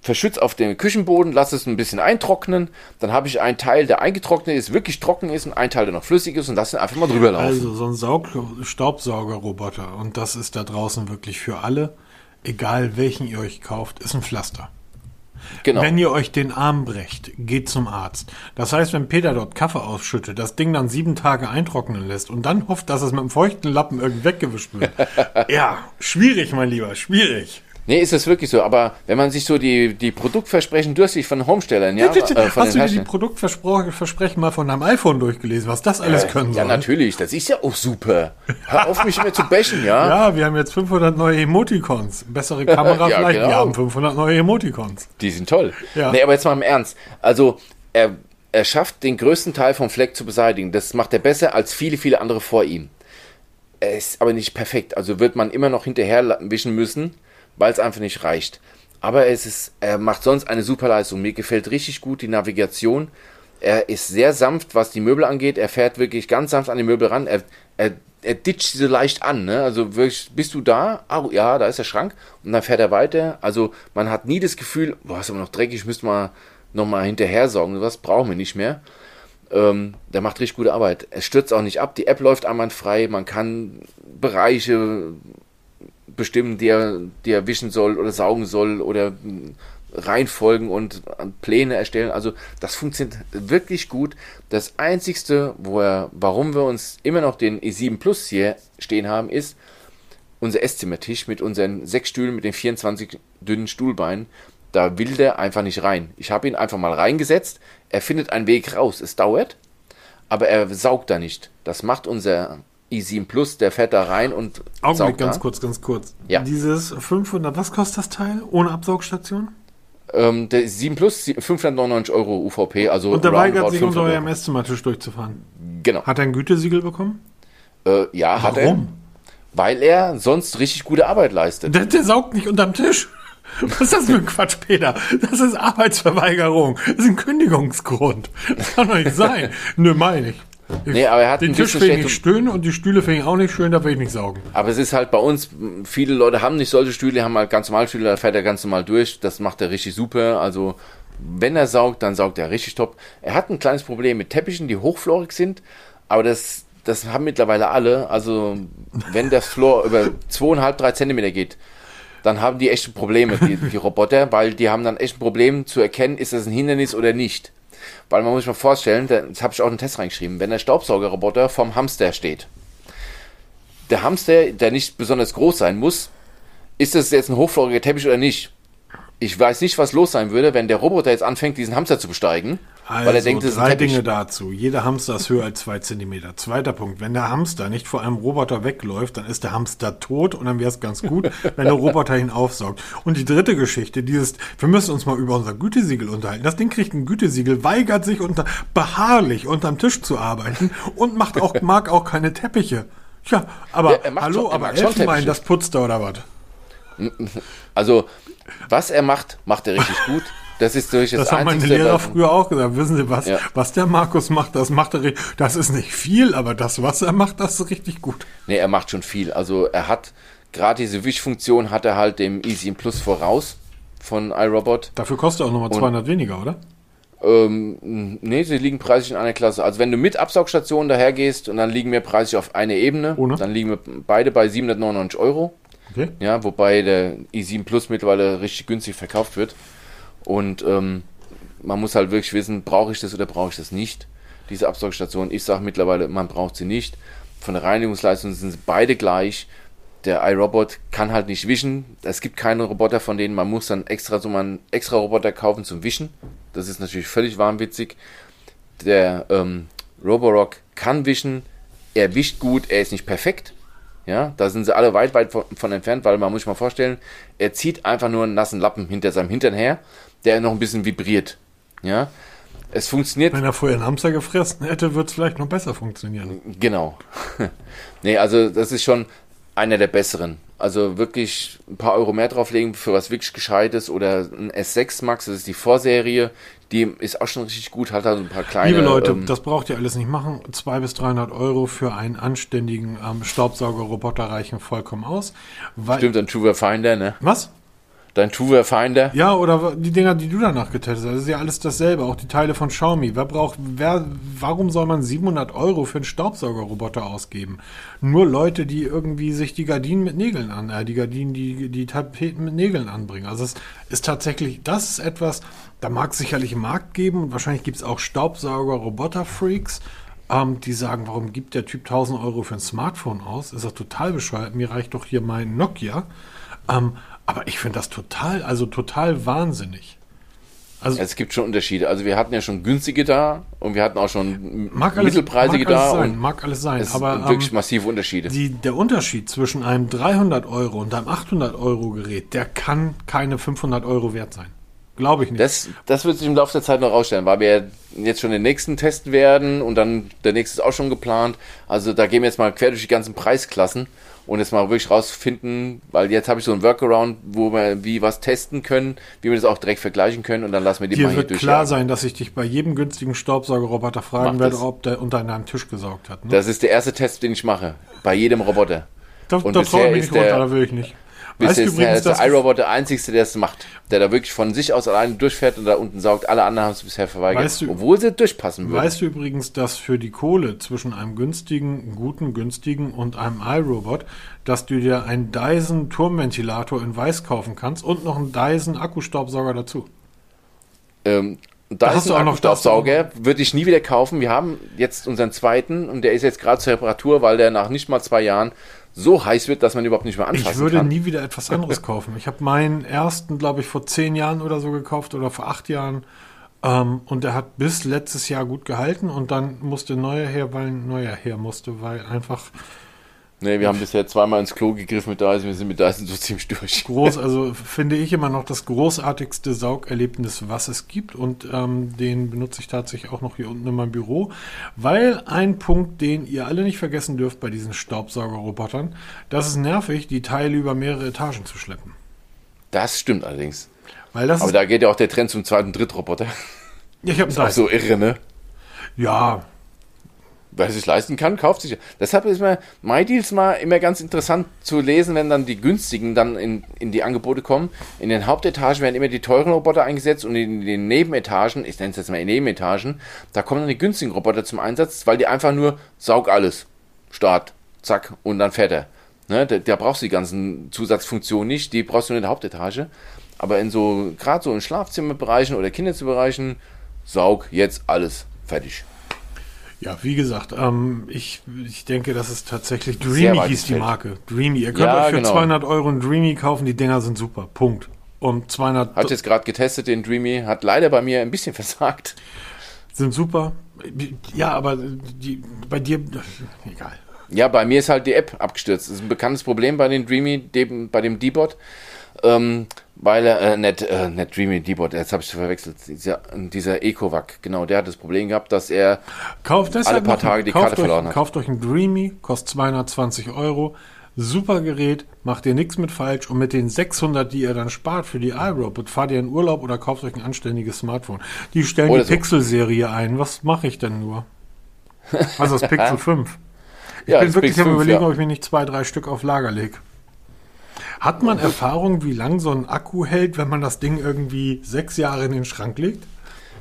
verschütze auf den Küchenboden, lasse es ein bisschen eintrocknen, dann habe ich einen Teil, der eingetrocknet ist, wirklich trocken ist und einen Teil, der noch flüssig ist und lasse ihn einfach mal drüber laufen. Also so ein Saug Staubsaugerroboter und das ist da draußen wirklich für alle, egal welchen ihr euch kauft, ist ein Pflaster. Genau. Wenn ihr euch den Arm brecht, geht zum Arzt. Das heißt, wenn Peter dort Kaffee ausschüttet, das Ding dann sieben Tage eintrocknen lässt und dann hofft, dass es mit einem feuchten Lappen irgendwie weggewischt wird. ja, schwierig, mein Lieber, schwierig. Nee, ist das wirklich so. Aber wenn man sich so die, die Produktversprechen durchsichtig von Homestellern, ja. Äh, von Hast du dir die Produktversprechen mal von deinem iPhone durchgelesen, was das alles äh, können soll? Ja, natürlich. Das ist ja auch super. Hör auf, mich immer zu bashen, ja. Ja, wir haben jetzt 500 neue Emoticons. Bessere Kamera ja, vielleicht. Genau. Wir haben 500 neue Emoticons. Die sind toll. Ja. Nee, aber jetzt mal im Ernst. Also, er, er schafft den größten Teil vom Fleck zu beseitigen. Das macht er besser als viele, viele andere vor ihm. Er ist aber nicht perfekt. Also wird man immer noch hinterher wischen müssen weil es einfach nicht reicht. Aber es ist, er macht sonst eine super Leistung. Mir gefällt richtig gut die Navigation. Er ist sehr sanft, was die Möbel angeht. Er fährt wirklich ganz sanft an die Möbel ran. Er, er, er ditcht sie so leicht an. Ne? Also wirklich, bist du da? Ah, ja, da ist der Schrank. Und dann fährt er weiter. Also man hat nie das Gefühl, boah, ist aber noch dreckig, müsste man nochmal hinterher sorgen. Was brauchen wir nicht mehr. Ähm, der macht richtig gute Arbeit. Er stürzt auch nicht ab. Die App läuft einwandfrei. Man kann Bereiche bestimmen, die er, die er wischen soll oder saugen soll oder reinfolgen und Pläne erstellen. Also das funktioniert wirklich gut. Das Einzigste, wo er, warum wir uns immer noch den i7 Plus hier stehen haben, ist unser Esszimmertisch mit unseren sechs Stühlen mit den 24 dünnen Stuhlbeinen. Da will der einfach nicht rein. Ich habe ihn einfach mal reingesetzt. Er findet einen Weg raus. Es dauert, aber er saugt da nicht. Das macht unser i7 Plus, der fährt da rein und Augenblick, ganz da. kurz, ganz kurz. Ja. Dieses 500, was kostet das Teil ohne Absaugstation? Ähm, der 7 Plus, 599 Euro UVP, also Und der weigert sich, unter 500 eurem Esszimmertisch durchzufahren. Genau. Hat er ein Gütesiegel bekommen? Äh, ja, hat er. Warum? Weil er sonst richtig gute Arbeit leistet. Der, der saugt nicht unterm Tisch. Was ist das für ein Quatsch, Peter? Das ist Arbeitsverweigerung. Das ist ein Kündigungsgrund. Das kann doch nicht sein. Nö, meine ich. Nee, aber er hat Den Tisch finde ich nicht stöhnen und die Stühle finde ich auch nicht schön, da will ich nicht saugen. Aber es ist halt bei uns, viele Leute haben nicht solche Stühle, haben halt ganz normale Stühle, da fährt er ganz normal durch. Das macht er richtig super. Also, wenn er saugt, dann saugt er richtig top. Er hat ein kleines Problem mit Teppichen, die hochflorig sind, aber das, das haben mittlerweile alle. Also, wenn der Floor über zweieinhalb, drei Zentimeter geht, dann haben die echte Probleme, die, die Roboter, weil die haben dann echt ein Problem zu erkennen, ist das ein Hindernis oder nicht. Weil man muss sich mal vorstellen, da- das habe ich auch in den Test reingeschrieben, wenn der Staubsaugerroboter vom Hamster steht, der Hamster, der nicht besonders groß sein muss, ist das jetzt ein hochfloriger Teppich oder nicht? Ich weiß nicht, was los sein würde, wenn der Roboter jetzt anfängt, diesen Hamster zu besteigen, Also, weil er denkt, das ist drei Teppich. Dinge dazu. Jeder Hamster ist höher als zwei Zentimeter. Zweiter Punkt. Wenn der Hamster nicht vor einem Roboter wegläuft, dann ist der Hamster tot und dann wäre es ganz gut, wenn der Roboter ihn aufsaugt. Und die dritte Geschichte, dieses, wir müssen uns mal über unser Gütesiegel unterhalten. Das Ding kriegt ein Gütesiegel, weigert sich unter, beharrlich unterm Tisch zu arbeiten und macht auch, mag auch keine Teppiche. Tja, aber Ja, hallo, schon- er aber Elfenbein, das putzt er oder was? Also, was er macht, macht er richtig gut. Das ist durch das, Das haben meine Lehrer früher auch gesagt. Wissen Sie was? Ja. Was der Markus macht, das macht er. Das ist nicht viel, aber das, was er macht, das ist richtig gut. Nee, er macht schon viel. Also er hat gerade diese Wischfunktion hat er halt dem Easy Plus voraus von iRobot. Dafür kostet er auch nochmal 200 weniger, oder? Ähm, nee, sie liegen preislich in einer Klasse. Also wenn du mit Absaugstation dahergehst und dann liegen wir preislich auf eine Ebene, Ohne? dann liegen wir beide bei 799 Euro. Okay. Ja, wobei der i7 Plus mittlerweile richtig günstig verkauft wird. Und ähm, man muss halt wirklich wissen, brauche ich das oder brauche ich das nicht, diese Absaugstation. Ich sage mittlerweile, man braucht sie nicht. Von der Reinigungsleistung sind sie beide gleich. Der iRobot kann halt nicht wischen. Es gibt keine Roboter von denen. Man muss dann extra so einen extra Roboter kaufen zum Wischen. Das ist natürlich völlig wahnwitzig. Der ähm, Roborock kann wischen. Er wischt gut. Er ist nicht perfekt. Ja, da sind sie alle weit, weit von, von entfernt, weil man muss sich mal vorstellen, er zieht einfach nur einen nassen Lappen hinter seinem Hintern her, der noch ein bisschen vibriert. Ja, es funktioniert Wenn er vorher einen Hamster gefressen hätte, wird es vielleicht noch besser funktionieren. Genau. nee, also das ist schon einer der besseren. Also wirklich ein paar Euro mehr drauflegen für was wirklich Gescheites oder ein S6 Max, das ist die Vorserie, die ist auch schon richtig gut, hat halt ein paar kleine. Liebe Leute, ähm, das braucht ihr alles nicht machen. 200 bis 300 Euro für einen anständigen ähm, Staubsaugerroboter reichen vollkommen aus. Stimmt, dein Truver Finder, ne? Was? Dein Truver Finder. Ja, oder die Dinger, die du danach getestet hast, das ist ja alles dasselbe. Auch die Teile von Xiaomi. Wer braucht, wer, warum soll man 700 Euro für einen Staubsaugerroboter ausgeben? Nur Leute, die irgendwie sich die Gardinen mit Nägeln an, äh, die Gardinen, die, die Tapeten mit Nägeln anbringen. Also es ist tatsächlich, das ist etwas, da mag es sicherlich einen Markt geben und wahrscheinlich gibt es auch Staubsauger-Roboter-Freaks, ähm, die sagen, warum gibt der Typ 1000 Euro für ein Smartphone aus? Ist doch total bescheuert. Mir reicht doch hier mein Nokia. Ähm, aber ich finde das total, also total wahnsinnig. Also Es gibt schon Unterschiede. Also wir hatten ja schon günstige da und wir hatten auch schon mag alles, mittelpreisige mag alles da sein, und mag alles sein, es aber wirklich ähm, massive Unterschiede. die, der Unterschied zwischen einem 300 Euro und einem 800 Euro Gerät, der kann keine 500 Euro wert sein. Glaube ich nicht. Das, das wird sich im Laufe der Zeit noch rausstellen, weil wir jetzt schon den nächsten testen werden und dann der nächste ist auch schon geplant. Also da gehen wir jetzt mal quer durch die ganzen Preisklassen und jetzt mal wirklich rausfinden, weil jetzt habe ich so ein Workaround, wo wir wie was testen können, wie wir das auch direkt vergleichen können und dann lassen wir die Dir mal hier wird durch. klar sein, dass ich dich bei jedem günstigen Staubsaugerroboter fragen Mach werde, das. ob der unter deinem Tisch gesaugt hat. Ne? Das ist der erste Test, den ich mache. Bei jedem Roboter. da und da bisher ich ist runter, der- da will ich nicht. Bis Weißt du jetzt übrigens, ist der dass iRobot der einzigste, der es macht. Der da wirklich von sich aus alleine durchfährt und da unten saugt. Alle anderen haben es bisher verweigert. Weißt du- obwohl sie durchpassen würden. Weißt du übrigens, dass für die Kohle zwischen einem günstigen, guten, günstigen und einem iRobot, dass du dir einen Dyson Turmventilator in weiß kaufen kannst und noch einen Dyson Akkustaubsauger dazu. Ähm, da hast du auch noch Akkustaubsauger, würde ich nie wieder kaufen. Wir haben jetzt unseren zweiten und der ist jetzt gerade zur Reparatur, weil der nach nicht mal zwei Jahren so heiß wird, dass man überhaupt nicht mehr anfassen Ich würde kann. nie wieder etwas anderes kaufen. Ich habe meinen ersten, glaube ich, vor zehn Jahren oder so gekauft oder vor acht Jahren. Ähm, und der hat bis letztes Jahr gut gehalten und dann musste neuer her, weil neuer her musste, weil einfach Nee, wir haben bisher zweimal ins Klo gegriffen mit Dyson, wir sind mit Dyson so ziemlich durch. groß, also finde ich immer noch das großartigste Saugerlebnis, was es gibt. Und ähm, den benutze ich tatsächlich auch noch hier unten in meinem Büro. Weil ein Punkt, den ihr alle nicht vergessen dürft bei diesen Staubsaugerrobotern, das ist nervig, die Teile über mehrere Etagen zu schleppen. Das stimmt allerdings. Weil das Aber da geht ja auch der Trend zum zweiten Drittroboter. ja, ich habe Ist auch so irre, ne? Ja, Wer sich leisten kann, kauft sich. Deshalb ist mir MyDeals mal immer ganz interessant zu lesen, wenn dann die günstigen dann in, in die Angebote kommen. In den Hauptetagen werden immer die teuren Roboter eingesetzt und in den Nebenetagen, ich nenne es jetzt mal Nebenetagen, da kommen dann die günstigen Roboter zum Einsatz, weil die einfach nur saug alles. Start, zack und dann fährt er. Ne, da, da brauchst du die ganzen Zusatzfunktionen nicht, die brauchst du nur in der Hauptetage. Aber in so, gerade so in Schlafzimmerbereichen oder Kinderzimmerbereichen, saug jetzt alles. Fertig. Ja, wie gesagt, ähm, ich, ich denke, das ist tatsächlich Dreamy hieß die. Marke. Dreamy. Ihr könnt Ja, euch für genau. 200 Euro ein Dreamy kaufen, die Dinger sind super. Punkt. Und 200 Hat jetzt gerade getestet, den Dreamy, hat leider bei mir ein bisschen versagt. sind super. Ja, aber die, bei dir, egal. Ja, bei mir ist halt die App abgestürzt. Das ist ein bekanntes Problem bei den Dreamy, dem, bei dem D-Bot. Ähm, weil er, äh, nicht, äh, nicht Dreamy, D-Bot, jetzt habe ich verwechselt. Dieser, dieser Ecovac, genau, der hat das Problem gehabt, dass er, Kauft Alle paar Tage die kauft Karte euch, verloren hat. Kauft euch ein Dreamy, kostet 220 Euro. Super Gerät, macht ihr nichts mit falsch und mit den 600, die ihr dann spart für die iRobot, fahrt ihr in Urlaub oder kauft euch ein anständiges Smartphone. Die stellen Oder die so. Pixel-Serie ein. Was mache ich denn nur? Also das Pixel 5. Ich Ja, bin wirklich am 5, überlegen, ja. ob ich mir nicht zwei, drei Stück auf Lager lege. Hat man Erfahrung, wie lang so ein Akku hält, wenn man das Ding irgendwie sechs Jahre in den Schrank legt?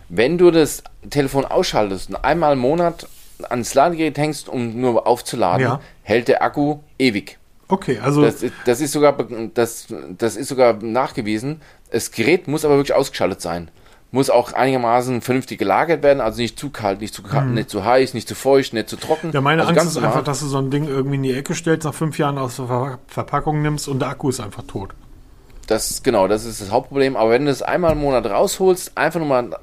wenn du das Telefon ausschaltest und einmal im Monat ans Ladegerät hängst, um nur aufzuladen, Ja. hält der Akku ewig. Okay, also Das, das, ist sogar, das, das ist sogar nachgewiesen. Das Gerät muss aber wirklich ausgeschaltet sein. Muss auch einigermaßen vernünftig gelagert werden, also nicht zu kalt, nicht zu, kalt, nicht zu heiß, nicht zu feucht, nicht zu trocken. Ja, meine also Angst ist normal. einfach, dass du so ein Ding irgendwie in die Ecke stellst, nach fünf Jahren aus der Ver Verpackung nimmst und der Akku ist einfach tot. Das, genau, das ist das Hauptproblem. Aber wenn du es einmal im Monat rausholst, einfach nur mal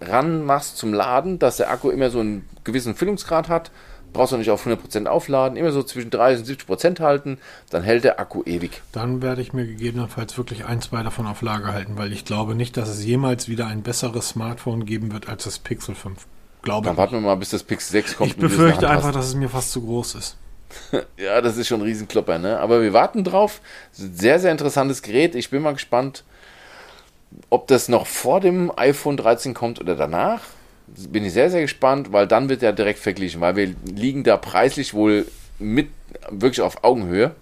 ran machst zum Laden, dass der Akku immer so einen gewissen Füllungsgrad hat, brauchst du nicht auf 100% aufladen, immer so zwischen 30 und 70% halten, dann hält der Akku ewig. Dann werde ich mir gegebenenfalls wirklich ein, zwei davon auf Lager halten, weil ich glaube nicht, dass es jemals wieder ein besseres Smartphone geben wird als das Pixel 5. Glaube Dann warten wir mal, bis das Pixel 6 kommt. Ich befürchte einfach, hast. dass es mir fast zu groß ist. Ja, das ist schon ein Riesenklopper, ne? Aber wir warten drauf. Sehr, sehr interessantes Gerät. Ich bin mal gespannt, ob das noch vor dem iPhone 13 kommt oder danach. Bin ich sehr, sehr gespannt, weil dann wird ja direkt verglichen, weil wir liegen da preislich wohl mit wirklich auf Augenhöhe.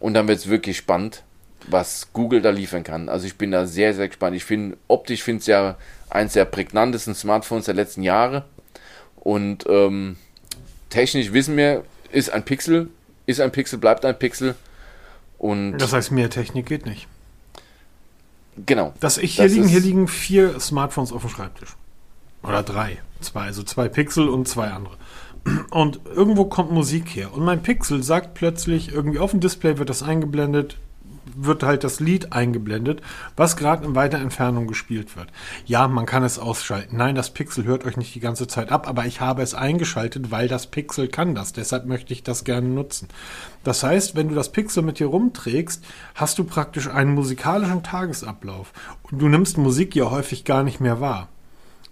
Und dann wird es wirklich spannend, was Google da liefern kann. Also ich bin da sehr, sehr gespannt. Ich finde, optisch finde es ja eins der prägnantesten Smartphones der letzten Jahre. Und ähm, technisch wissen wir, ist ein Pixel, ist ein Pixel, bleibt ein Pixel. Und Das heißt, mehr Technik geht nicht. genau. Das ich hier Das liegen, hier liegen vier Smartphones auf dem Schreibtisch. Oder drei. Zwei, also zwei Pixel und zwei andere. Und irgendwo kommt Musik her. Und mein Pixel sagt plötzlich, irgendwie auf dem Display wird das eingeblendet, wird halt das Lied eingeblendet, was gerade in weiter Entfernung gespielt wird. Ja, man kann es ausschalten. Nein, das Pixel hört euch nicht die ganze Zeit ab, aber ich habe es eingeschaltet, weil das Pixel kann das. Deshalb möchte ich das gerne nutzen. Das heißt, wenn du das Pixel mit dir rumträgst, hast du praktisch einen musikalischen Tagesablauf. Und du nimmst Musik ja häufig gar nicht mehr wahr.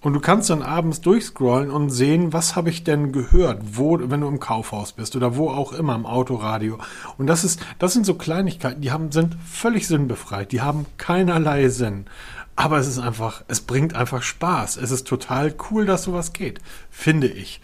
Und du kannst dann abends durchscrollen und sehen, was habe ich denn gehört, wo, wenn du im Kaufhaus bist oder wo auch immer im Autoradio. Und das ist, das sind so Kleinigkeiten, die haben, sind völlig sinnbefreit, die haben keinerlei Sinn. Aber es ist einfach, es bringt einfach Spaß. Es ist total cool, dass sowas geht, finde ich.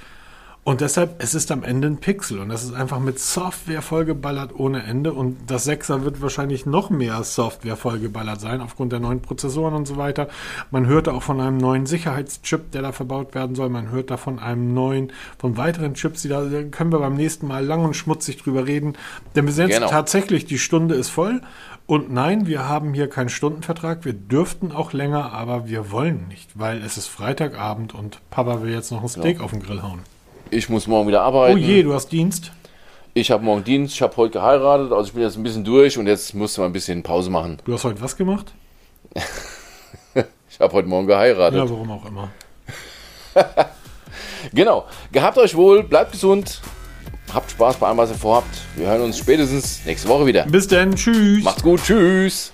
Und deshalb, es ist am Ende ein Pixel und das ist einfach mit Software vollgeballert ohne Ende und das 6er wird wahrscheinlich noch mehr Software vollgeballert sein aufgrund der neuen Prozessoren und so weiter. Man hörte auch von einem neuen Sicherheitschip, der da verbaut werden soll. Man hört da von einem neuen, von weiteren Chips, die da, können wir beim nächsten Mal lang und schmutzig drüber reden. Denn wir sind jetzt Genau. tatsächlich, die Stunde ist voll und nein, wir haben hier keinen Stundenvertrag. Wir dürften auch länger, aber wir wollen nicht, weil es ist Freitagabend und Papa will jetzt noch ein Steak auf den Grill hauen. Ich muss morgen wieder arbeiten. Oh je, du hast Dienst. Ich habe morgen Dienst, ich habe heute geheiratet, also ich bin jetzt ein bisschen durch und jetzt musste man ein bisschen Pause machen. Du hast heute was gemacht? ich habe heute Morgen geheiratet. Ja, warum auch immer. genau. Gehabt euch wohl, bleibt gesund, habt Spaß bei allem, was ihr vorhabt. Wir hören uns spätestens nächste Woche wieder. Bis dann, tschüss. Macht's gut, tschüss.